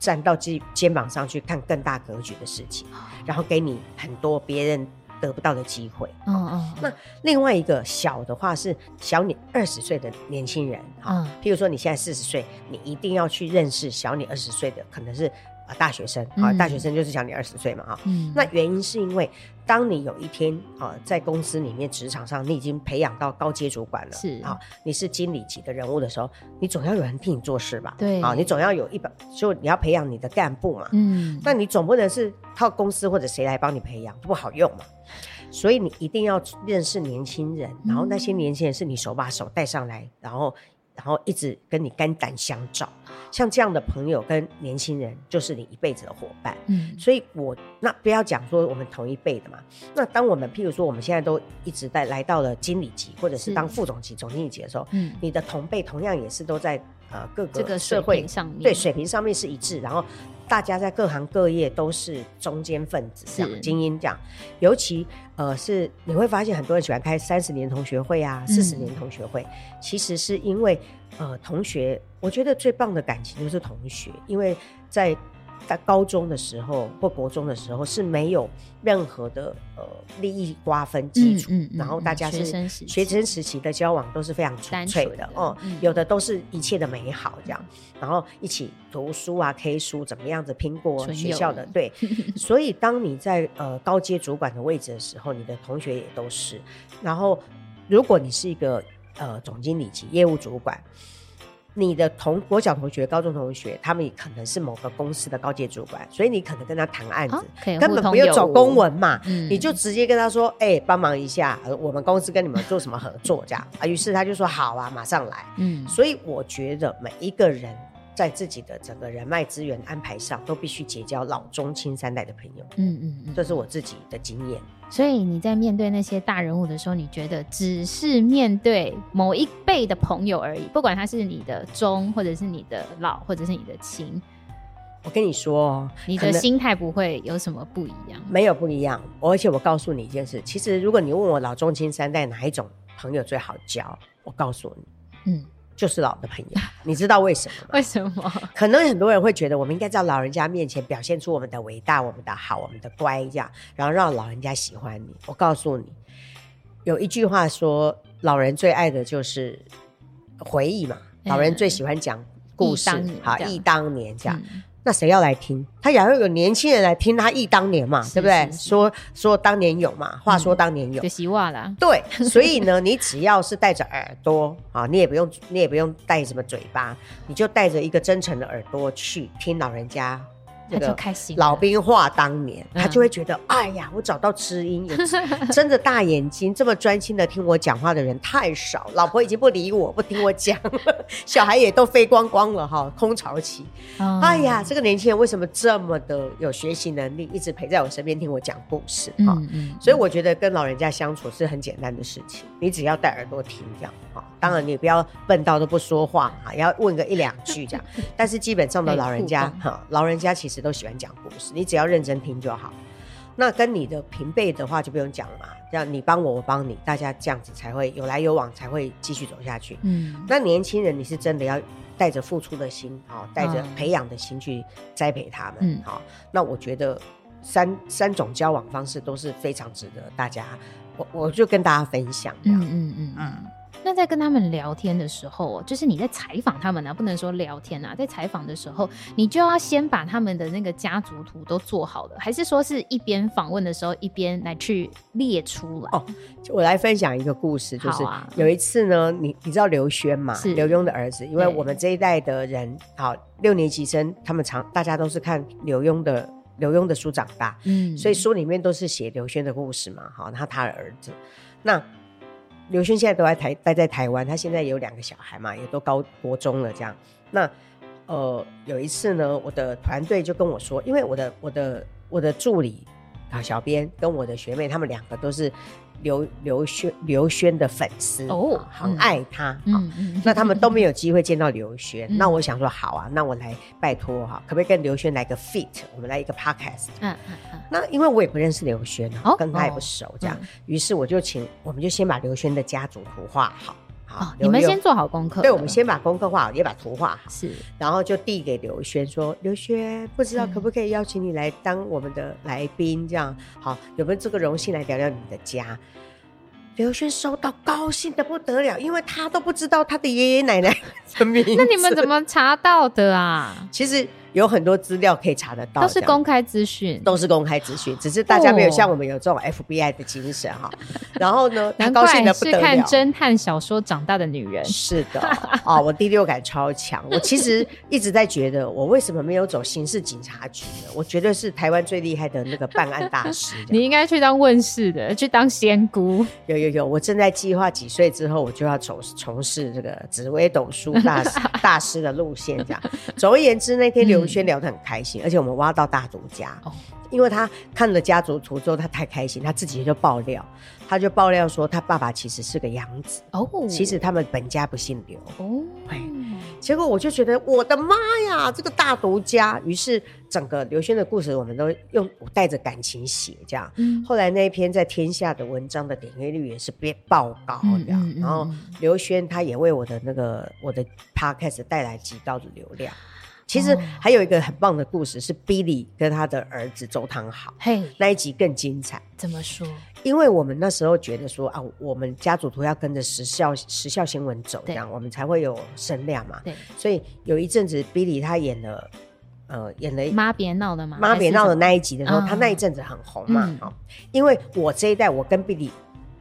站到肩肩膀上去看更大格局的事情，然后给你很多别人得不到的机会。嗯嗯。那另外一个小的话是小你二十岁的年轻人啊，嗯，譬如说你现在四十岁，你一定要去认识小你二十岁的，可能是。啊，大学生啊，大学生就是小你二十岁嘛，啊、嗯，那原因是因为，当你有一天啊，在公司里面职场上，你已经培养到高阶主管了，是啊，你是经理级的人物的时候，你总要有人替你做事吧？对，啊，你总要有一本，就你要培养你的干部嘛，嗯，那你总不能是靠公司或者谁来帮你培养，不好用嘛。所以你一定要认识年轻人，然后那些年轻人是你手把手带上来，然后。然后一直跟你肝胆相照，像这样的朋友跟年轻人，就是你一辈子的伙伴。嗯，所以我那不要讲说我们同一辈的嘛。那当我们譬如说我们现在都一直在来到了经理级，或者是当副总级、总经理级的时候，嗯，你的同辈同样也是都在呃各个社会上面，对水平上面是一致，然后。大家在各行各业都是中间分子，这样精英这样，尤其呃是你会发现很多人喜欢开三十年同学会啊，四十年同学会，嗯、其实是因为呃同学，我觉得最棒的感情就是同学，因为在。在高中的时候或国中的时候是没有任何的呃利益瓜分基础，嗯嗯嗯、然后大家是学生时期的交往都是非常纯粹的哦，嗯、有的都是一切的美好这样，然后一起读书啊，K 书怎么样子拼过学校的对，<laughs> 所以当你在呃高阶主管的位置的时候，你的同学也都是，然后如果你是一个呃总经理级业务主管。你的同国小同学、高中同学，他们可能是某个公司的高阶主管，所以你可能跟他谈案子，哦、根本不用走公文嘛，嗯、你就直接跟他说：“哎、欸，帮忙一下，我们公司跟你们做什么合作？”这样啊，于是他就说：“好啊，马上来。”嗯，所以我觉得每一个人。在自己的整个人脉资源安排上，都必须结交老中青三代的朋友。嗯嗯嗯，这是我自己的经验。所以你在面对那些大人物的时候，你觉得只是面对某一辈的朋友而已，不管他是你的中，或者是你的老，或者是你的亲。我跟你说，你的心态不会有什么不一样。没有不一样，而且我告诉你一件事，其实如果你问我老中青三代哪一种朋友最好交，我告诉你，嗯。就是老的朋友，<laughs> 你知道为什么吗？为什么？可能很多人会觉得，我们应该在老人家面前表现出我们的伟大、我们的好、我们的乖，这样，然后让老人家喜欢你。我告诉你，有一句话说，老人最爱的就是回忆嘛，老人最喜欢讲故事，嗯、好，忆当年这样。嗯那谁要来听？他也要有年轻人来听他忆当年嘛，对不对？说说当年有嘛，话说当年有，就希望啦。对，<laughs> 所以呢，你只要是带着耳朵啊，你也不用，你也不用带什么嘴巴，你就带着一个真诚的耳朵去听老人家。这个老兵话当年，他就会觉得，哎呀，我找到知音，睁 <laughs> 着大眼睛这么专心的听我讲话的人太少，老婆已经不理我，不听我讲了，<laughs> 小孩也都飞光光了哈，空巢期。哎呀，这个年轻人为什么这么的有学习能力，一直陪在我身边听我讲故事哈？所以我觉得跟老人家相处是很简单的事情，你只要带耳朵听这样哈。当然你不要笨到都不说话啊，要问个一两句这样。<laughs> 但是基本上的老人家哈，老人家其实都喜欢讲故事，你只要认真听就好。那跟你的平辈的话就不用讲了嘛，这样你帮我，我帮你，大家这样子才会有来有往，才会继续走下去。嗯，那年轻人你是真的要带着付出的心啊，带着培养的心去栽培他们。嗯，好，那我觉得三三种交往方式都是非常值得大家，我我就跟大家分享。嗯嗯嗯嗯。嗯那在跟他们聊天的时候，就是你在采访他们呢、啊，不能说聊天啊，在采访的时候，你就要先把他们的那个家族图都做好了，还是说是一边访问的时候一边来去列出来？哦，我来分享一个故事，就是有一次呢，你你知道刘轩嘛？是刘墉的儿子，因为我们这一代的人，好六年级生，他们常大家都是看刘墉的刘墉的书长大，嗯，所以书里面都是写刘轩的故事嘛，好，然后他的儿子，那。刘轩现在都在台待在台湾，他现在有两个小孩嘛，也都高国中了这样。那呃有一次呢，我的团队就跟我说，因为我的我的我的助理啊小编跟我的学妹，他们两个都是。刘刘轩刘轩的粉丝哦，很爱他，嗯嗯，那他们都没有机会见到刘轩，那我想说好啊，那我来拜托哈，可不可以跟刘轩来个 feat，我们来一个 podcast，嗯嗯嗯，那因为我也不认识刘轩，哦，跟他也不熟，这样，于是我就请，我们就先把刘轩的家族图画好。哦，你们先做好功课。对，我们先把功课画好，也把图画好。是，然后就递给刘轩说：“刘轩，不知道可不可以邀请你来当我们的来宾？这样好，有没有这个荣幸来聊聊你的家？”刘轩收到，高兴的不得了，因为他都不知道他的爷爷奶奶的名字。<laughs> 那你们怎么查到的啊？其实有很多资料可以查得到，都是公开资讯，都是公开资讯，只是大家没有像我们有这种 FBI 的精神哈。然后呢，<laughs> 难怪是看侦探小说长大的女人。是的，啊，我第六感超强。我其实一直在觉得，我为什么没有走刑事警察局呢？我绝对是台湾最厉害的那个办案大师。你应该去当问世的，去当仙姑。有有有，我正在计划几岁之后，我就要从从事这个紫薇斗数大师 <laughs> 大师的路线。这样，总而言之，那天 <laughs> 刘轩聊得很开心，嗯、而且我们挖到大独家，哦、因为他看了家族图之后，他太开心，他自己就爆料，他就爆料说他爸爸其实是个养子哦，其实他们本家不姓刘哦，结果我就觉得我的妈呀，这个大独家，于是整个刘轩的故事我们都用带着感情写，这样，嗯、后来那一篇在天下的文章的点阅率也是变爆高，这样，嗯嗯嗯、然后刘轩他也为我的那个我的 podcast 带来极高的流量。其实还有一个很棒的故事，是 Billy 跟他的儿子周汤豪，嘿，那一集更精彩。怎么说？因为我们那时候觉得说啊，我们家族图要跟着时效时效新闻走，这样我们才会有声量嘛。对，所以有一阵子 Billy 他演了，呃，演了妈别闹的嘛，妈别闹的那一集的时候，他那一阵子很红嘛。哦，因为我这一代，我跟 Billy。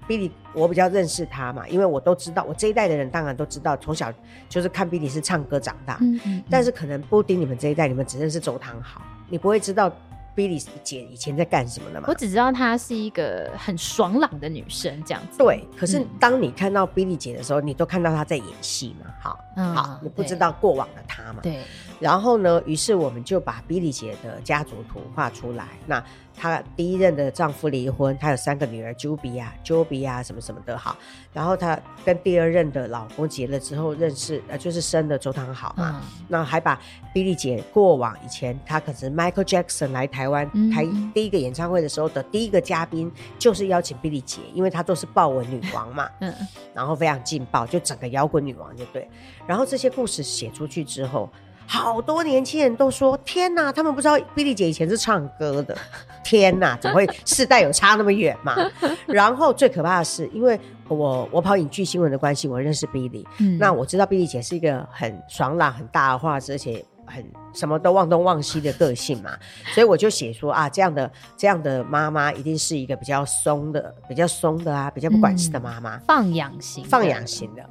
Billy，我比较认识他嘛，因为我都知道，我这一代的人当然都知道，从小就是看 Billy 是唱歌长大。嗯嗯嗯，但是可能布丁你们这一代，你们只认识周汤豪，你不会知道 Billy 姐以前在干什么的嘛？我只知道她是一个很爽朗的女生，这样子。对，可是当你看到 Billy 姐的时候，你都看到她在演戏嘛？好，嗯、好，你不知道过往的她嘛？对。然后呢，于是我们就把 Billy 姐的家族图画出来。那她第一任的丈夫离婚，她有三个女儿，Juby 啊，Joby 啊，什么什么的哈。然后她跟第二任的老公结了之后，认识呃，就是生的周汤豪嘛。嗯、那还把 Billy 姐过往以前，她可是 Michael Jackson 来台湾开第一个演唱会的时候的第一个嘉宾，就是邀请 Billy 姐，因为她都是豹纹女王嘛。嗯。然后非常劲爆，就整个摇滚女王就对。然后这些故事写出去之后。好多年轻人都说：“天哪，他们不知道 Billy 姐以前是唱歌的。<laughs> 天哪，怎么会世代有差那么远嘛？” <laughs> 然后最可怕的是，因为我我跑影剧新闻的关系，我认识 Billy，嗯，那我知道 Billy 姐是一个很爽朗、很大话，而且很什么都忘东忘西的个性嘛，所以我就写说啊，这样的这样的妈妈一定是一个比较松的、比较松的啊，比较不管事的妈妈，放养型，放养型的。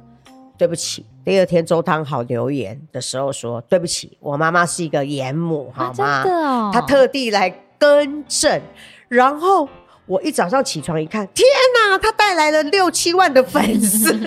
对不起，第二天周汤好留言的时候说：“对不起，我妈妈是一个严母，好吗？”啊，真的哦，他特地来更正。然后我一早上起床一看，天哪，他带来了六七万的粉丝。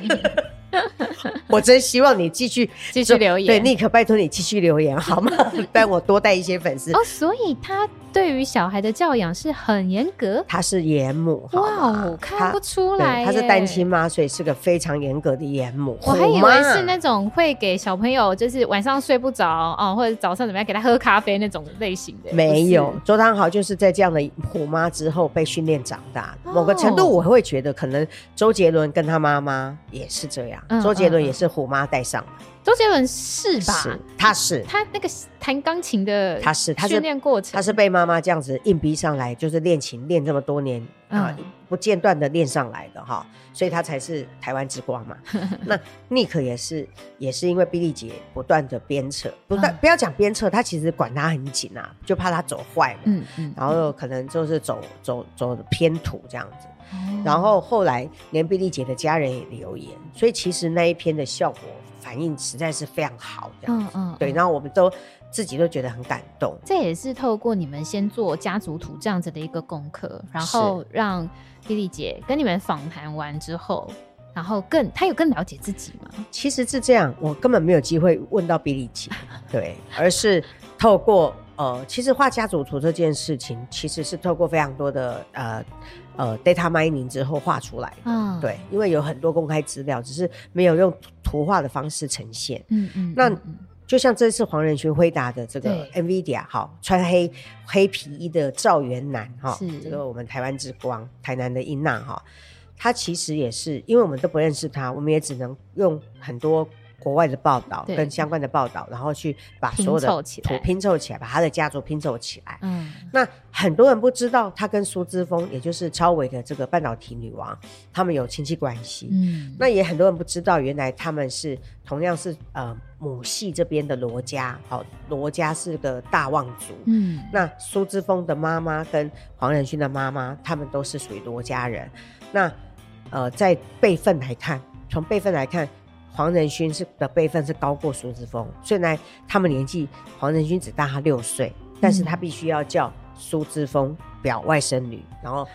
<laughs> 我真希望你继续继续留言，对，你可拜托你继续留言好吗？<laughs> 带我多带一些粉丝哦。所以他对于小孩的教养是很严格，她是严母。哇，哦看不出来，她是单亲妈，所以是个非常严格的严母。我还以为是那种会给小朋友就是晚上睡不着哦，或者早上怎么样给他喝咖啡那种类型的。没有，周汤豪就是在这样的虎妈之后被训练长大。某个程度我会觉得，可能周杰伦跟他妈妈也是这样。周杰伦也是虎妈带上的。周杰伦是吧？是，他是。他那个弹钢琴的，他是他训练过程，他是被妈妈这样子硬逼上来，就是练琴练这么多年啊，不间断的练上来的哈，所以他才是台湾之光嘛。<laughs> 那 Nick 也是，也是因为 Billy 姐不断的鞭策，不断不要讲鞭策，他其实管他很紧啊，就怕他走坏嘛，嗯嗯，然后可能就是走走走偏途这样子。然后后来连 Billy 姐的家人也留言，所以其实那一篇的效果反应实在是非常好，这样子。嗯嗯。对，然后我们都自己都觉得很感动。这也是透过你们先做家族图这样子的一个功课，然后让 Billy 姐跟你们访谈完之后，然后更她有更了解自己吗？其实是这样，我根本没有机会问到 Billy 姐，<laughs> 对，而是透过呃，其实画家族图这件事情，其实是透过非常多的呃。呃，data mining 之后画出来的，嗯，对，因为有很多公开资料，只是没有用图画的方式呈现。嗯嗯，那就像这次黄仁勋回答的这个 NVIDIA，好，穿黑黑皮衣的赵元南，哈，是这个我们台湾之光，台南的英娜，哈，他其实也是，因为我们都不认识他，我们也只能用很多国外的报道跟相关的报道，然后去把所有的图拼凑起来，把他的家族拼凑起来。嗯，那很多人不知道他跟苏之峰，也就是超伟的这个半导体女王，他们有亲戚关系。嗯，那也很多人不知道，原来他们是同样是呃母系这边的罗家。好，罗家是个大望族。嗯，那苏之峰的妈妈跟黄仁勋的妈妈，他们都是属于罗家人。那呃，在辈分来看，从辈分来看。黄仁勋是的辈分是高过苏之峰，虽然他们年纪黄仁勋只大他六岁，但是他必须要叫苏之峰表外甥女，然后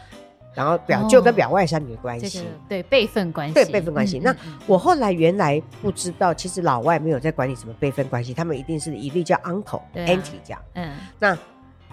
然后表舅跟表外甥女的关系，哦这个、对辈分关系，对辈分关系。嗯、那我后来原来不知道，其实老外没有在管理什么辈分关系，他们一定是一律叫 uncle、啊、auntie 这样。嗯，那。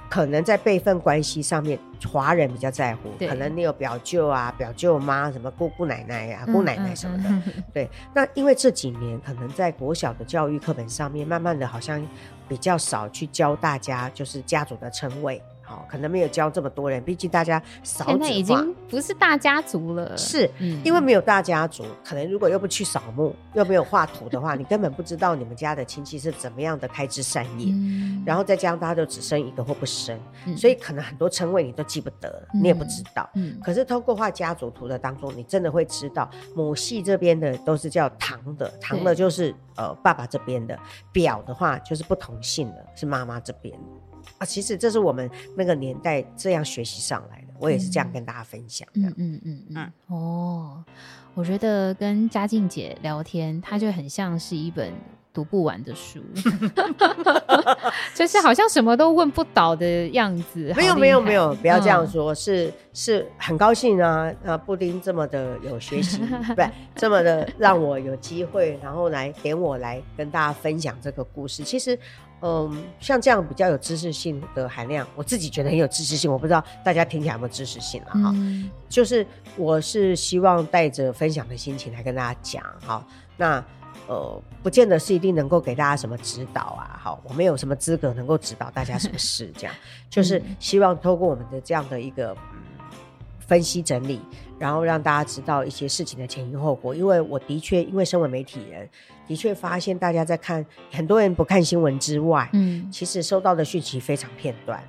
可能在辈分关系上面，华人比较在乎。可能你有表舅啊、表舅妈、什么姑姑奶奶呀、啊、姑奶奶什么的。嗯嗯嗯、<laughs> 对，那因为这几年可能在国小的教育课本上面，慢慢的好像比较少去教大家，就是家族的称谓。好，可能没有教这么多人，毕竟大家少子化，现在已经不是大家族了。是，嗯、因为没有大家族，可能如果又不去扫墓，又没有画图的话，你根本不知道你们家的亲戚是怎么样的开枝散叶。嗯、然后再加上大家都只生一个或不生，嗯、所以可能很多称谓你都记不得，你也不知道。可是通过画家族图的当中，你真的会知道母系这边的都是叫堂的，堂的就是呃爸爸这边的，表的话就是不同姓的，是妈妈这边。啊，其实这是我们那个年代这样学习上来的，我也是这样跟大家分享的。嗯嗯嗯嗯。哦，我觉得跟嘉靖姐聊天，她就很像是一本读不完的书，<laughs> <laughs> 就是好像什么都问不倒的样子。没有没有没有，不要这样说，嗯、是是很高兴啊啊！布丁这么的有学习，不 <laughs> 这么的让我有机会，然后来点我来跟大家分享这个故事。其实。嗯，像这样比较有知识性的含量，我自己觉得很有知识性。我不知道大家听起来有没有知识性了哈。嗯、就是我是希望带着分享的心情来跟大家讲哈。那呃，不见得是一定能够给大家什么指导啊。好，我没有什么资格能够指导大家什么事，这样 <laughs> 就是希望透过我们的这样的一个、嗯、分析整理，然后让大家知道一些事情的前因后果。因为我的确，因为身为媒体人。的确发现，大家在看，很多人不看新闻之外，嗯，其实收到的讯息非常片段。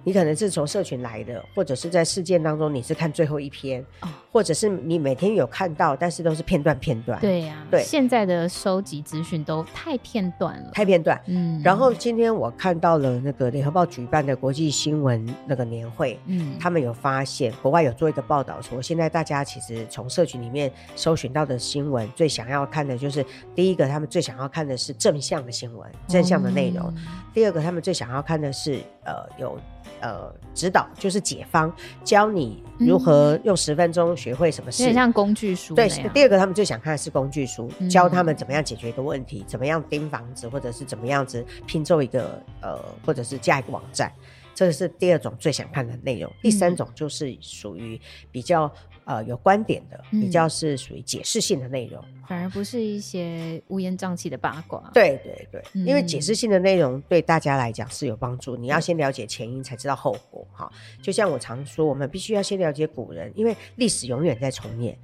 好。你可能是从社群来的，或者是在事件当中你是看最后一篇，哦、或者是你每天有看到，但是都是片段片段。对呀、啊，对，现在的收集资讯都太片段了，太片段。嗯，然后今天我看到了那个联合报举办的国际新闻那个年会，嗯，他们有发现国外有做一个报道说，现在大家其实从社群里面搜寻到的新闻，最想要看的就是第一个，他们最想要看的是正向的新闻，正向的内容；嗯、第二个，他们最想要看的是呃有。呃，指导就是解方，教你如何用十分钟学会什么事，有点像工具书。对，第二个他们最想看的是工具书，嗯、教他们怎么样解决一个问题，怎么样钉房子，或者是怎么样子拼凑一个呃，或者是架一个网站，这个是第二种最想看的内容。第三种就是属于比较。呃，有观点的，比较是属于解释性的内容，嗯，反而不是一些乌烟瘴气的八卦。对对对，嗯、因为解释性的内容对大家来讲是有帮助。你要先了解前因，才知道后果。哈，就像我常说，我们必须要先了解古人，因为历史永远在重演。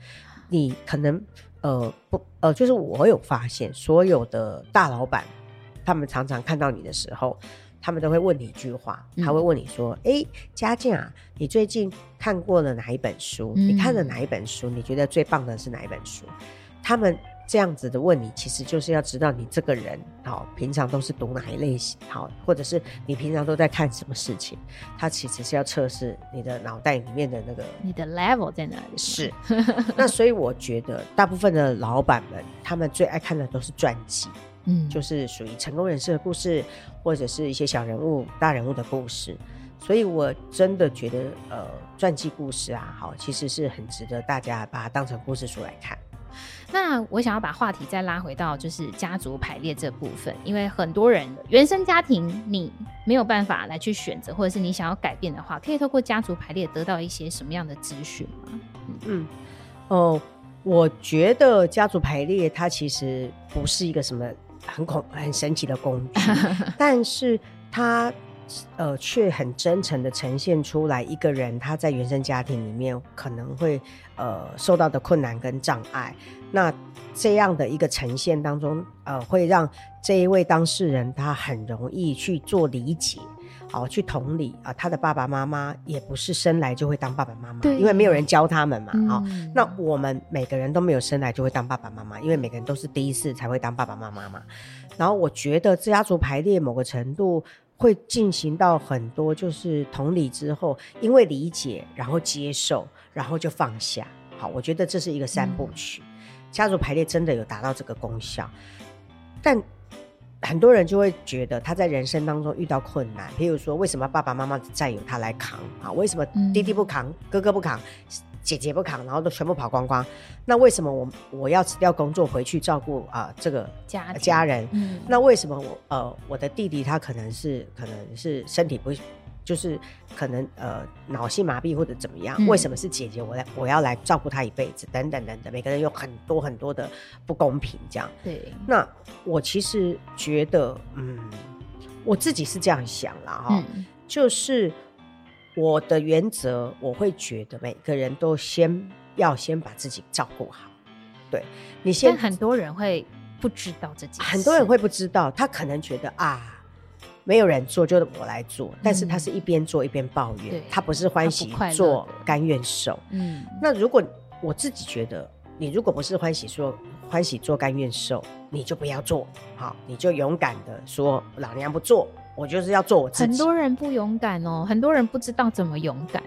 你可能呃不呃，就是我有发现，所有的大老板，他们常常看到你的时候。他们都会问你一句话，他会问你说：“哎、嗯，嘉靖啊，你最近看过了哪一本书？嗯、你看了哪一本书？你觉得最棒的是哪一本书？”他们这样子的问你，其实就是要知道你这个人好，平常都是读哪一类型好，或者是你平常都在看什么事情。他其实是要测试你的脑袋里面的那个你的 level 在哪里。是，<laughs> 那所以我觉得大部分的老板们，他们最爱看的都是传记。嗯，就是属于成功人士的故事，或者是一些小人物、大人物的故事，所以我真的觉得，呃，传记故事啊，好，其实是很值得大家把它当成故事书来看。那我想要把话题再拉回到就是家族排列这部分，因为很多人原生家庭你没有办法来去选择，或者是你想要改变的话，可以透过家族排列得到一些什么样的资讯吗？嗯，哦，我觉得家族排列它其实不是一个什么。很恐很神奇的工具，<laughs> 但是它呃，却很真诚的呈现出来一个人他在原生家庭里面可能会呃受到的困难跟障碍。那这样的一个呈现当中，呃，会让这一位当事人他很容易去做理解。好，去同理啊，他的爸爸妈妈也不是生来就会当爸爸妈妈，因为没有人教他们嘛。啊、嗯，那我们每个人都没有生来就会当爸爸妈妈，因为每个人都是第一次才会当爸爸妈妈嘛。然后我觉得家族排列某个程度会进行到很多，就是同理之后，因为理解，然后接受，然后就放下。好，我觉得这是一个三部曲，嗯、家族排列真的有达到这个功效，但。很多人就会觉得他在人生当中遇到困难，譬如说，为什么爸爸妈妈再由他来扛啊？为什么弟弟不扛，嗯、哥哥不扛，姐姐不扛，然后都全部跑光光？那为什么我我要辞掉工作回去照顾啊、呃、这个家家人？嗯、那为什么我呃我的弟弟他可能是可能是身体不？就是可能呃脑性麻痹或者怎么样？嗯、为什么是姐姐？我来我要来照顾他一辈子，等等等等。每个人有很多很多的不公平，这样。对。那我其实觉得，嗯，我自己是这样想啦哈，嗯、就是我的原则，我会觉得每个人都先要先把自己照顾好。对，你先，很多人会不知道这件事，很多人会不知道，他可能觉得啊。没有人做，就是我来做。但是他是一边做一边抱怨，嗯、他不是欢喜做，甘愿受。嗯，那如果我自己觉得，你如果不是欢喜说欢喜做甘愿受，你就不要做。好，你就勇敢的说，老娘不做。我就是要做我自己。很多人不勇敢哦，很多人不知道怎么勇敢。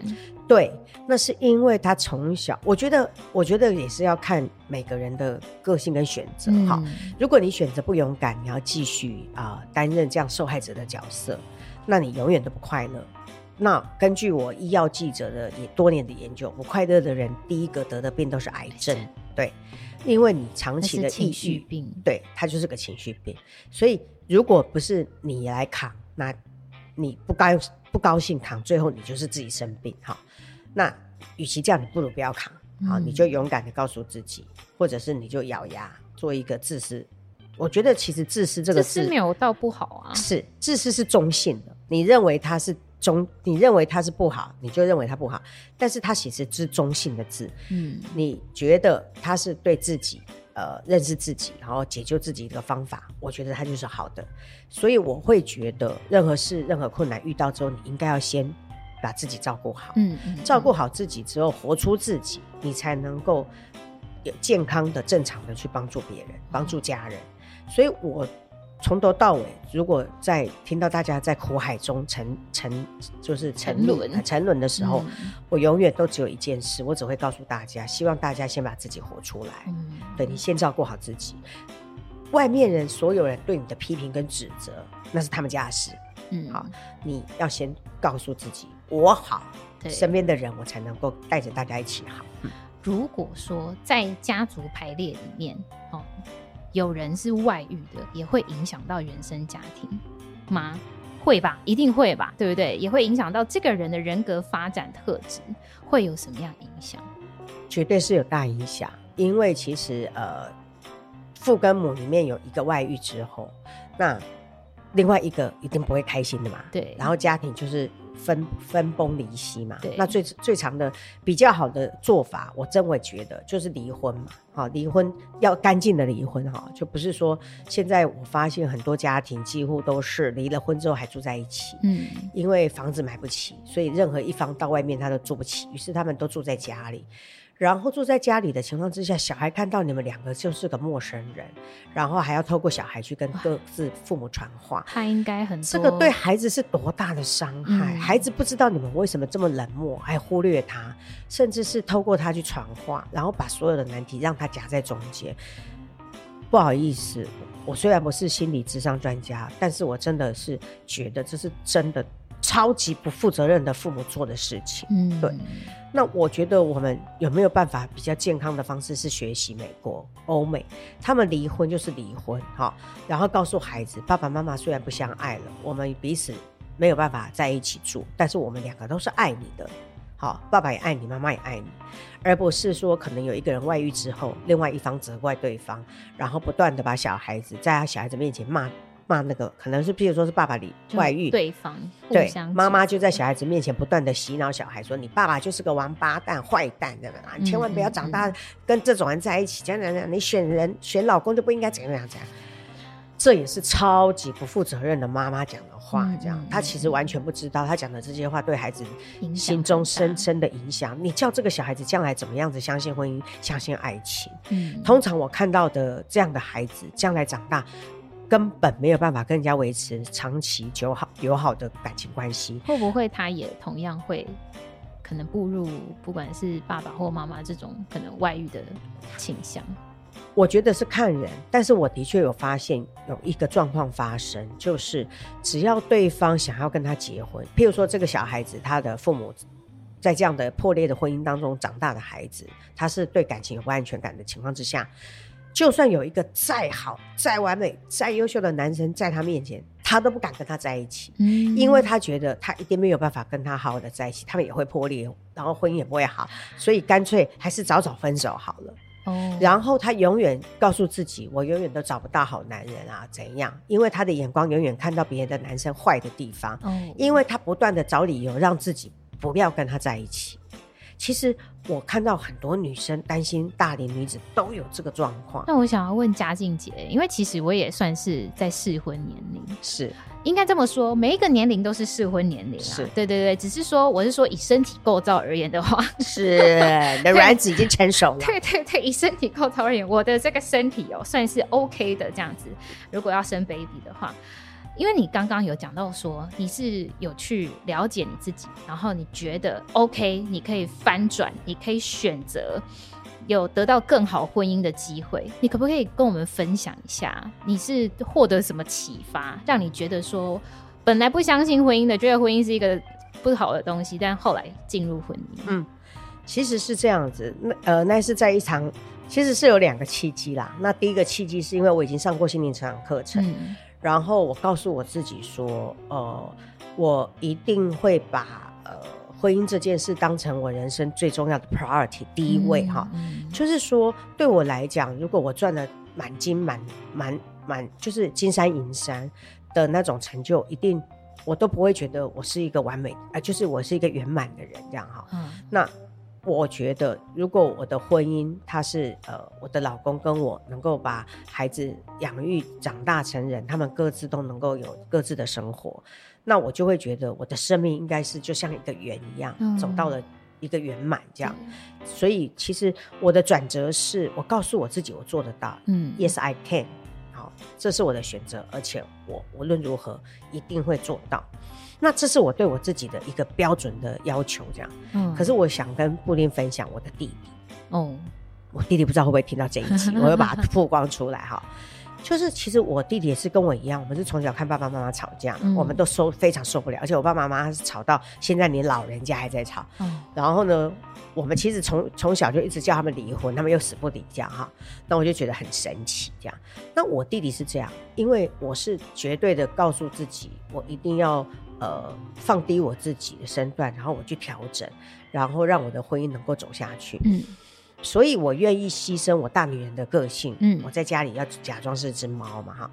对，那是因为他从小，我觉得，我觉得也是要看每个人的个性跟选择。哈、嗯，如果你选择不勇敢，你要继续啊担、呃、任这样受害者的角色，那你永远都不快乐。那根据我医药记者的也多年的研究，不快乐的人第一个得的病都是癌症。对，因为你长期的抑郁情绪病，对，他就是个情绪病，所以。如果不是你来扛，那你不高不高兴扛，最后你就是自己生病哈。那与其这样，你不如不要扛，好，嗯、你就勇敢的告诉自己，或者是你就咬牙做一个自私。我觉得其实自私这个字没有到不好啊，是自私是中性的。你认为它是中，你认为它是不好，你就认为它不好，但是它其实是中性的字。嗯，你觉得它是对自己。呃，认识自己，然后解救自己的方法，我觉得它就是好的。所以我会觉得，任何事、任何困难遇到之后，你应该要先把自己照顾好。嗯，嗯，嗯，照顾好自己之后，活出自己，你才能够有健康的、正常的去帮助别人、帮助家人。所以我。从头到尾，如果在听到大家在苦海中沉沉，就是沉沦沉沦的时候，嗯、我永远都只有一件事，我只会告诉大家，希望大家先把自己活出来。嗯，对，你先照顾好自己，外面人所有人对你的批评跟指责，那是他们家的事。嗯，好，你要先告诉自己，我好，对身边的人我才能够带着大家一起好。嗯、如果说在家族排列里面，哦。有人是外遇的，也会影响到原生家庭吗？会吧，一定会吧，对不对？也会影响到这个人的人格发展特质，会有什么样影响？绝对是有大影响，因为其实呃，父跟母里面有一个外遇之后，那另外一个一定不会开心的嘛。对，然后家庭就是。分分崩离析嘛，对那最最长的比较好的做法，我真会觉得就是离婚嘛。好，离婚要干净的离婚哈，就不是说现在我发现很多家庭几乎都是离了婚之后还住在一起，嗯，因为房子买不起，所以任何一方到外面他都住不起，于是他们都住在家里。然后住在家里的情况之下，小孩看到你们两个就是个陌生人，然后还要透过小孩去跟各自父母传话，他应该很这个对孩子是多大的伤害？嗯、孩子不知道你们为什么这么冷漠，还忽略他，甚至是透过他去传话，然后把所有的难题让他夹在中间。不好意思，我虽然不是心理智商专家，但是我真的是觉得这是真的。超级不负责任的父母做的事情，嗯，对。那我觉得我们有没有办法比较健康的方式是学习美国、欧美，他们离婚就是离婚，哈，然后告诉孩子，爸爸妈妈虽然不相爱了，我们彼此没有办法在一起住，但是我们两个都是爱你的，好，爸爸也爱你，妈妈也爱你，而不是说可能有一个人外遇之后，另外一方责怪对方，然后不断的把小孩子在他小孩子面前骂。骂那个，可能是譬如说是爸爸里外遇，对方对妈妈就在小孩子面前不断的洗脑小孩说，你爸爸就是个王八蛋、坏蛋，对吧？你千万不要长大跟这种人在一起，这样这样，你选人选老公就不应该怎样怎样怎样。这也是超级不负责任的妈妈讲的话，这样她其实完全不知道，她讲的这些话对孩子心中深深的影响。你叫这个小孩子将来怎么样子相信婚姻、相信爱情？嗯，通常我看到的这样的孩子，将来长大根本没有办法跟人家维持长期久好友好的感情关系。会不会他也同样会可能步入不管是爸爸或妈妈这种可能外遇的倾向？我觉得是看人，但是我的确有发现有一个状况发生，就是只要对方想要跟他结婚，譬如说这个小孩子他的父母在这样的破裂的婚姻当中长大的孩子，他是对感情有不安全感的情况之下，就算有一个再好、再完美、再优秀的男生在他面前，他都不敢跟他在一起，嗯，因为他觉得他一定没有办法跟他好好的在一起，他们也会破裂，然后婚姻也不会好，所以干脆还是早早分手好了。然后他永远告诉自己，我永远都找不到好男人啊，怎样？因为他的眼光永远看到别人的男生坏的地方，因为他不断的找理由让自己不要跟他在一起。其实我看到很多女生担心大龄女子都有这个状况。那我想要问嘉靖姐，因为其实我也算是在适婚年龄，是应该这么说，每一个年龄都是适婚年龄啊。是，对对对，只是说我是说以身体构造而言的话，是你的卵子已经成熟了。对 <laughs> 对对，以身体构造而言，我的这个身体哦算是 OK 的这样子。如果要生 baby 的话。因为你刚刚有讲到说你是有去了解你自己，然后你觉得 OK，你可以翻转，你可以选择有得到更好婚姻的机会，你可不可以跟我们分享一下，你是获得什么启发，让你觉得说本来不相信婚姻的，觉得婚姻是一个不好的东西，但后来进入婚姻？嗯，其实是这样子，那呃，那是在一场，其实是有两个契机啦。那第一个契机是因为我已经上过心灵成长课程。嗯然后我告诉我自己说，呃，我一定会把呃婚姻这件事当成我人生最重要的 priority 第一位哈。嗯嗯、就是说，对我来讲，如果我赚了满金满满满，就是金山银山的那种成就，一定我都不会觉得我是一个完美，啊、呃，就是我是一个圆满的人这样哈。嗯、那。我觉得，如果我的婚姻他是呃，我的老公跟我能够把孩子养育长大成人，他们各自都能够有各自的生活，那我就会觉得我的生命应该是就像一个圆一样，嗯、走到了一个圆满这样。嗯、所以其实我的转折是我告诉我自己我做得到，嗯，Yes I can，好，这是我的选择，而且我无论如何一定会做到。那这是我对我自己的一个标准的要求，这样。嗯。可是我想跟布丁分享我的弟弟。哦。我弟弟不知道会不会听到这一集，<laughs> 我会把它曝光出来哈。就是其实我弟弟也是跟我一样，我们是从小看爸爸妈妈吵架，嗯、我们都受非常受不了，而且我爸爸妈妈是吵到现在连老人家还在吵。嗯。然后呢，我们其实从从小就一直叫他们离婚，他们又死不离家哈。那我就觉得很神奇这样。那我弟弟是这样，因为我是绝对的告诉自己，我一定要。呃，放低我自己的身段，然后我去调整，然后让我的婚姻能够走下去。嗯，所以我愿意牺牲我大女人的个性。嗯，我在家里要假装是只猫嘛，哈。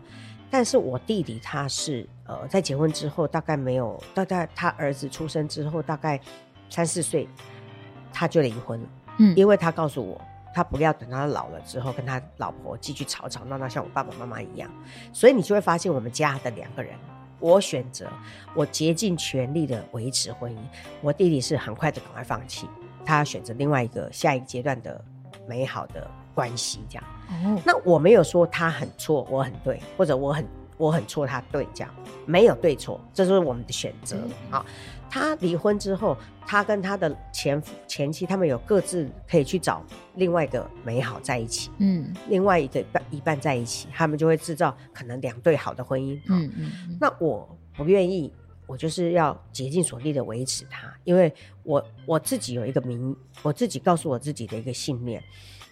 但是我弟弟他是呃，在结婚之后，大概没有，大概他儿子出生之后，大概三四岁，他就离婚了。嗯，因为他告诉我，他不要等他老了之后，跟他老婆继续吵吵闹闹，像我爸爸妈妈一样。所以你就会发现，我们家的两个人。我选择，我竭尽全力的维持婚姻。我弟弟是很快的赶快放弃，他选择另外一个下一个阶段的美好的关系，这样。哦，那我没有说他很错，我很对，或者我很我很错，他对，这样没有对错，这是我们的选择。好。他离婚之后，他跟他的前夫前妻，他们有各自可以去找另外一个美好在一起，嗯，另外一个半一半在一起，他们就会制造可能两对好的婚姻。嗯嗯，嗯，那我不愿意，我就是要竭尽所力的维持他，因为我我自己有一个名，我自己告诉我自己的一个信念，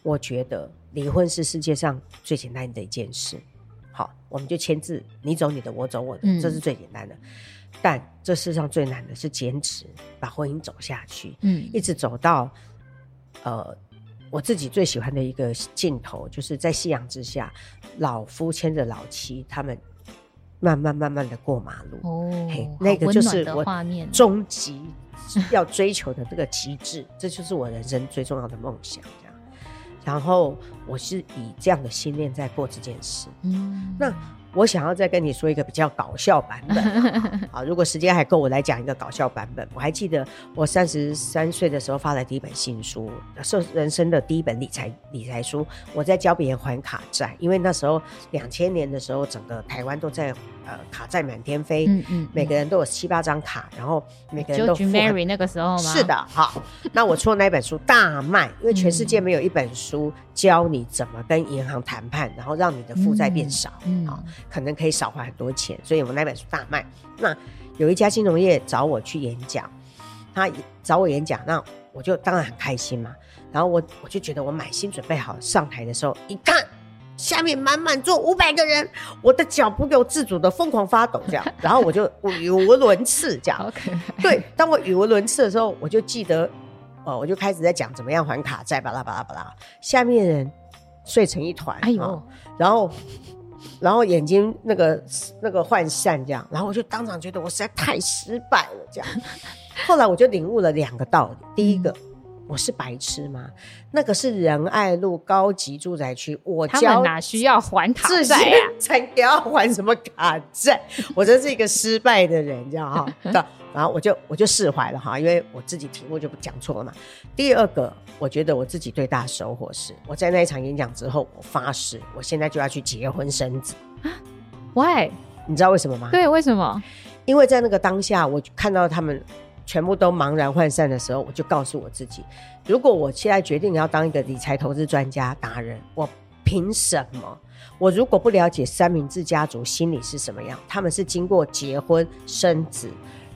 我觉得离婚是世界上最简单的一件事。好，我们就签字，你走你的，我走我的，嗯、这是最简单的。但这世上最难的是坚持把婚姻走下去，嗯，一直走到，呃，我自己最喜欢的一个镜头，就是在夕阳之下，老夫牵着老妻，他们慢慢慢慢的过马路。哦，嘿，那个就是我终极要追求的这个极致，这就是我人生最重要的梦想。这样，然后我是以这样的心念在过这件事。嗯，那。我想要再跟你说一个比较搞笑版本 <laughs> 啊！如果时间还够，我来讲一个搞笑版本。我还记得我三十三岁的时候发了第一本新书，是人生的第一本理财理财书。我在教别人还卡债，因为那时候两千年的时候，整个台湾都在呃卡债满天飞，嗯嗯，每个人都有七八张卡，然后每个人都 Mary 那个时候吗？是的，好，那我出的那本书大卖，因为全世界没有一本书教你怎么跟银行谈判，然后让你的负债变少，嗯，好。可能可以少花很多钱，所以我那本书大卖。那有一家金融业找我去演讲，他找我演讲，那我就当然很开心嘛。然后我我就觉得我满心准备好上台的时候，一看下面满满坐五百个人，我的脚不由自主的疯狂发抖，这样。然后我就语无伦次，这样。对，当我语无伦次的时候，我就记得，哦，我就开始在讲怎么样还卡债，巴拉巴拉巴拉。下面人睡成一团，哎呦，然后。然后眼睛那个那个涣散这样，然后我就当场觉得我实在太失败了这样。<laughs> 后来我就领悟了两个道理：第一个，我是白痴吗？那个是仁爱路高级住宅区，我他们哪需要还卡债啊？才要还什么卡债？我真是一个失败的人，这样哈。<laughs> 然后我就我就释怀了哈，因为我自己题目就不讲错了嘛。第二个，我觉得我自己最大的收获是，我在那一场演讲之后，我发誓，我现在就要去结婚生子。Why？你知道为什么吗？对，为什么？因为在那个当下，我看到他们全部都茫然涣散的时候，我就告诉我自己，如果我现在决定要当一个理财投资专家达人，我凭什么？我如果不了解三明治家族心里是什么样，他们是经过结婚生子。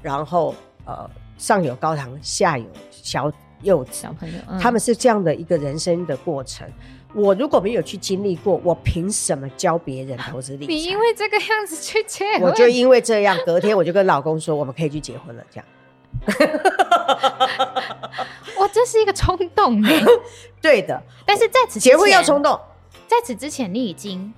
然后，呃，上有高堂，下有小幼子，小朋友，嗯、他们是这样的一个人生的过程。我如果没有去经历过，我凭什么教别人投资理财？<laughs> 你因为这个样子去结婚，我就因为这样，隔天我就跟老公说，我们可以去结婚了。这样，<laughs> 我，这是一个冲动呢。<laughs> 对的，但是在此结婚要冲动，在此之前你已经。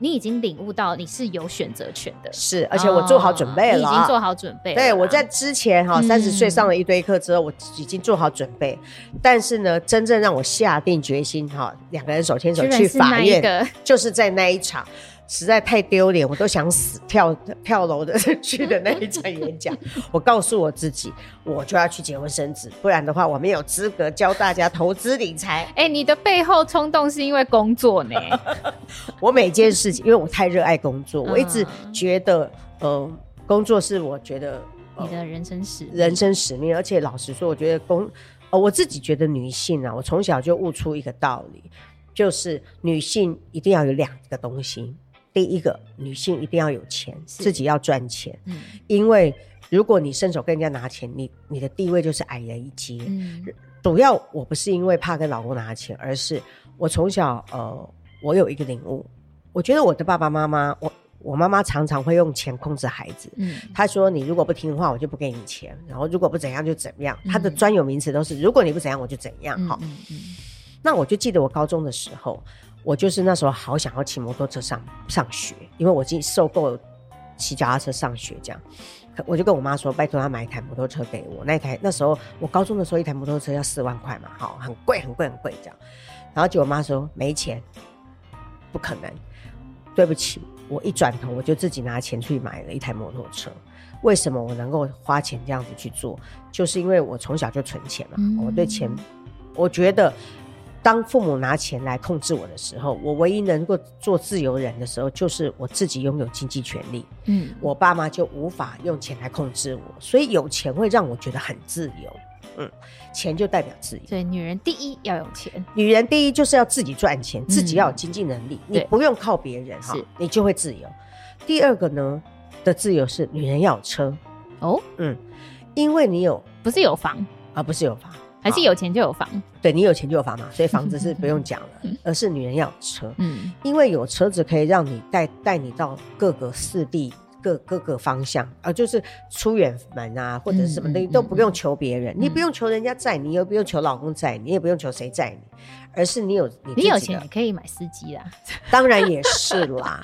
你已经领悟到你是有选择权的，是，而且我做好准备了，你已经做好准备了。对，我在之前哈三十岁上了一堆课之后，我已经做好准备。但是呢，真正让我下定决心哈，两个人手牵手去法院，就是在那一场。实在太丢脸，我都想死，跳跳楼的去的那一场演讲。<laughs> 我告诉我自己，我就要去结婚生子，不然的话，我没有资格教大家投资理财。哎、欸，你的背后冲动是因为工作呢？<laughs> 我每件事情，因为我太热爱工作，我一直觉得，呃，工作是我觉得、呃、你的人生使命人生使命。而且老实说，我觉得工，呃，我自己觉得女性啊，我从小就悟出一个道理，就是女性一定要有两个东西。第一个，女性一定要有钱，自己要赚钱。嗯，因为如果你伸手跟人家拿钱，你你的地位就是矮人一截。嗯，主要我不是因为怕跟老公拿钱，而是我从小呃，我有一个领悟，我觉得我的爸爸妈妈，我我妈妈常常会用钱控制孩子。嗯，她说你如果不听话，我就不给你钱，然后如果不怎样就怎样。她的专有名词都是如果你不怎样，我就怎样。好，嗯嗯，那我就记得我高中的时候。我就是那时候好想要骑摩托车上上学，因为我已经受够骑脚踏车上学这样，我就跟我妈说，拜托她买一台摩托车给我。那一台那时候我高中的时候，一台摩托车要四万块嘛，好，很贵很贵很贵这样。然后结果我妈说没钱，不可能，对不起。我一转头我就自己拿钱去买了一台摩托车。为什么我能够花钱这样子去做？就是因为我从小就存钱嘛，嗯、我对钱，我觉得。当父母拿钱来控制我的时候，我唯一能够做自由人的时候，就是我自己拥有经济权利。嗯，我爸妈就无法用钱来控制我，所以有钱会让我觉得很自由。嗯，钱就代表自由。对，女人第一要有钱，女人第一就是要自己赚钱，自己要有经济能力，嗯、你不用靠别人哈，你就会自由。第二个呢的自由是女人要有车哦，嗯，因为你有不是有房，啊不是有房。还是有钱就有房，对，你有钱就有房嘛，所以房子是不用讲了，<laughs> 而是女人要有车，嗯，因为有车子可以让你带带你到各个四地各各个方向，呃，就是出远门啊，或者是什么东西都不用求别人，你不用求人家载你，又不用求老公载你，也不用求谁载你，而是你有你，你有钱，你可以买司机啦，当然也是啦，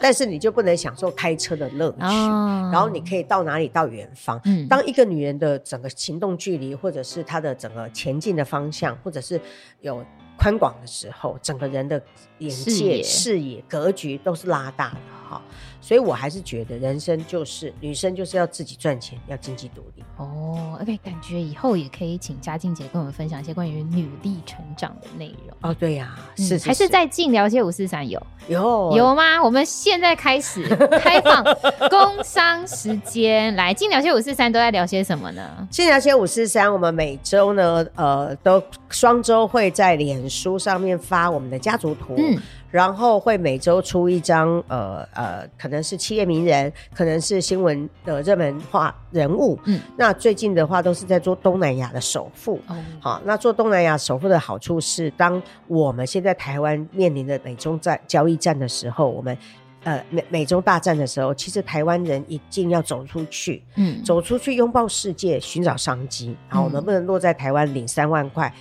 但是你就不能享受开车的乐趣，哦、然后你可以到哪里到远方。嗯、当一个女人的整个行动距离，或者是她的整个前进的方向，或者是有。宽广的时候，整个人的眼界、视野、视野格局都是拉大的哈。所以我还是觉得，人生就是女生就是要自己赚钱，要经济独立。哦，OK，感觉以后也可以请嘉靖姐跟我们分享一些关于女力成长的内容。哦，对呀、啊，是，是，是，还是在晋聊些五四三有有有吗？我们现在开始开放 <laughs> 工商时间，来晋聊些五四三都在聊些什么呢？晋聊些五四三，我们每周呢，呃，都双周会在脸书上面发我们的家族图。嗯。然后会每周出一张，呃呃，可能是企业名人，可能是新闻的热门化人物。嗯，那最近的话都是在做东南亚的首富。哦，好，那做东南亚首富的好处是，当我们现在台湾面临的美中战交易战的时候，我们呃美美中大战的时候，其实台湾人一定要走出去，嗯，走出去拥抱世界，寻找商机。然后能不能落在台湾领三万块？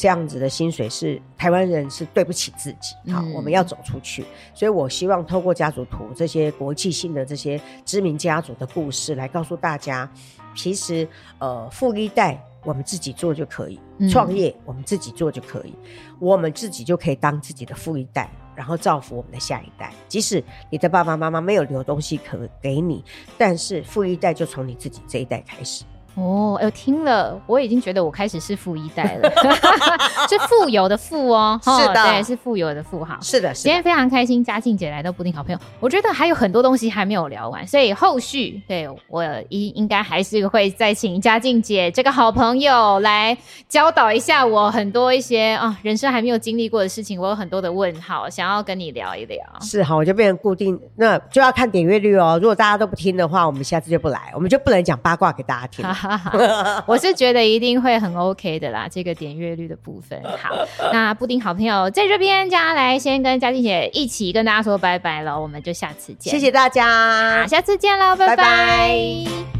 这样子的薪水是台湾人是对不起自己，好，嗯、我们要走出去，所以我希望透过家族图这些国际性的这些知名家族的故事，来告诉大家，其实呃富一代我们自己做就可以，创业我们自己做就可以，嗯、我们自己就可以当自己的富一代，然后造福我们的下一代。即使你的爸爸妈妈没有留东西可给你，但是富一代就从你自己这一代开始。哦，哎，我听了，我已经觉得我开始是富一代了，<laughs> <laughs> 是富有的富哦，是的，对，是富有的富哈，是的，是的。今天非常开心，嘉靖姐来到布丁好朋友，我觉得还有很多东西还没有聊完，所以后续对我应应该还是会再请嘉靖姐这个好朋友来教导一下我很多一些啊人生还没有经历过的事情，我有很多的问号想要跟你聊一聊。是好，我就变成固定，那就要看点阅率哦。如果大家都不听的话，我们下次就不来，我们就不能讲八卦给大家听。<laughs> <laughs> 我是觉得一定会很 OK 的啦，这个点阅率的部分。<laughs> 好，那布丁好朋友在这边，接下来先跟嘉欣姐一起跟大家说拜拜了，我们就下次见。谢谢大家，下次见喽，拜拜。拜拜。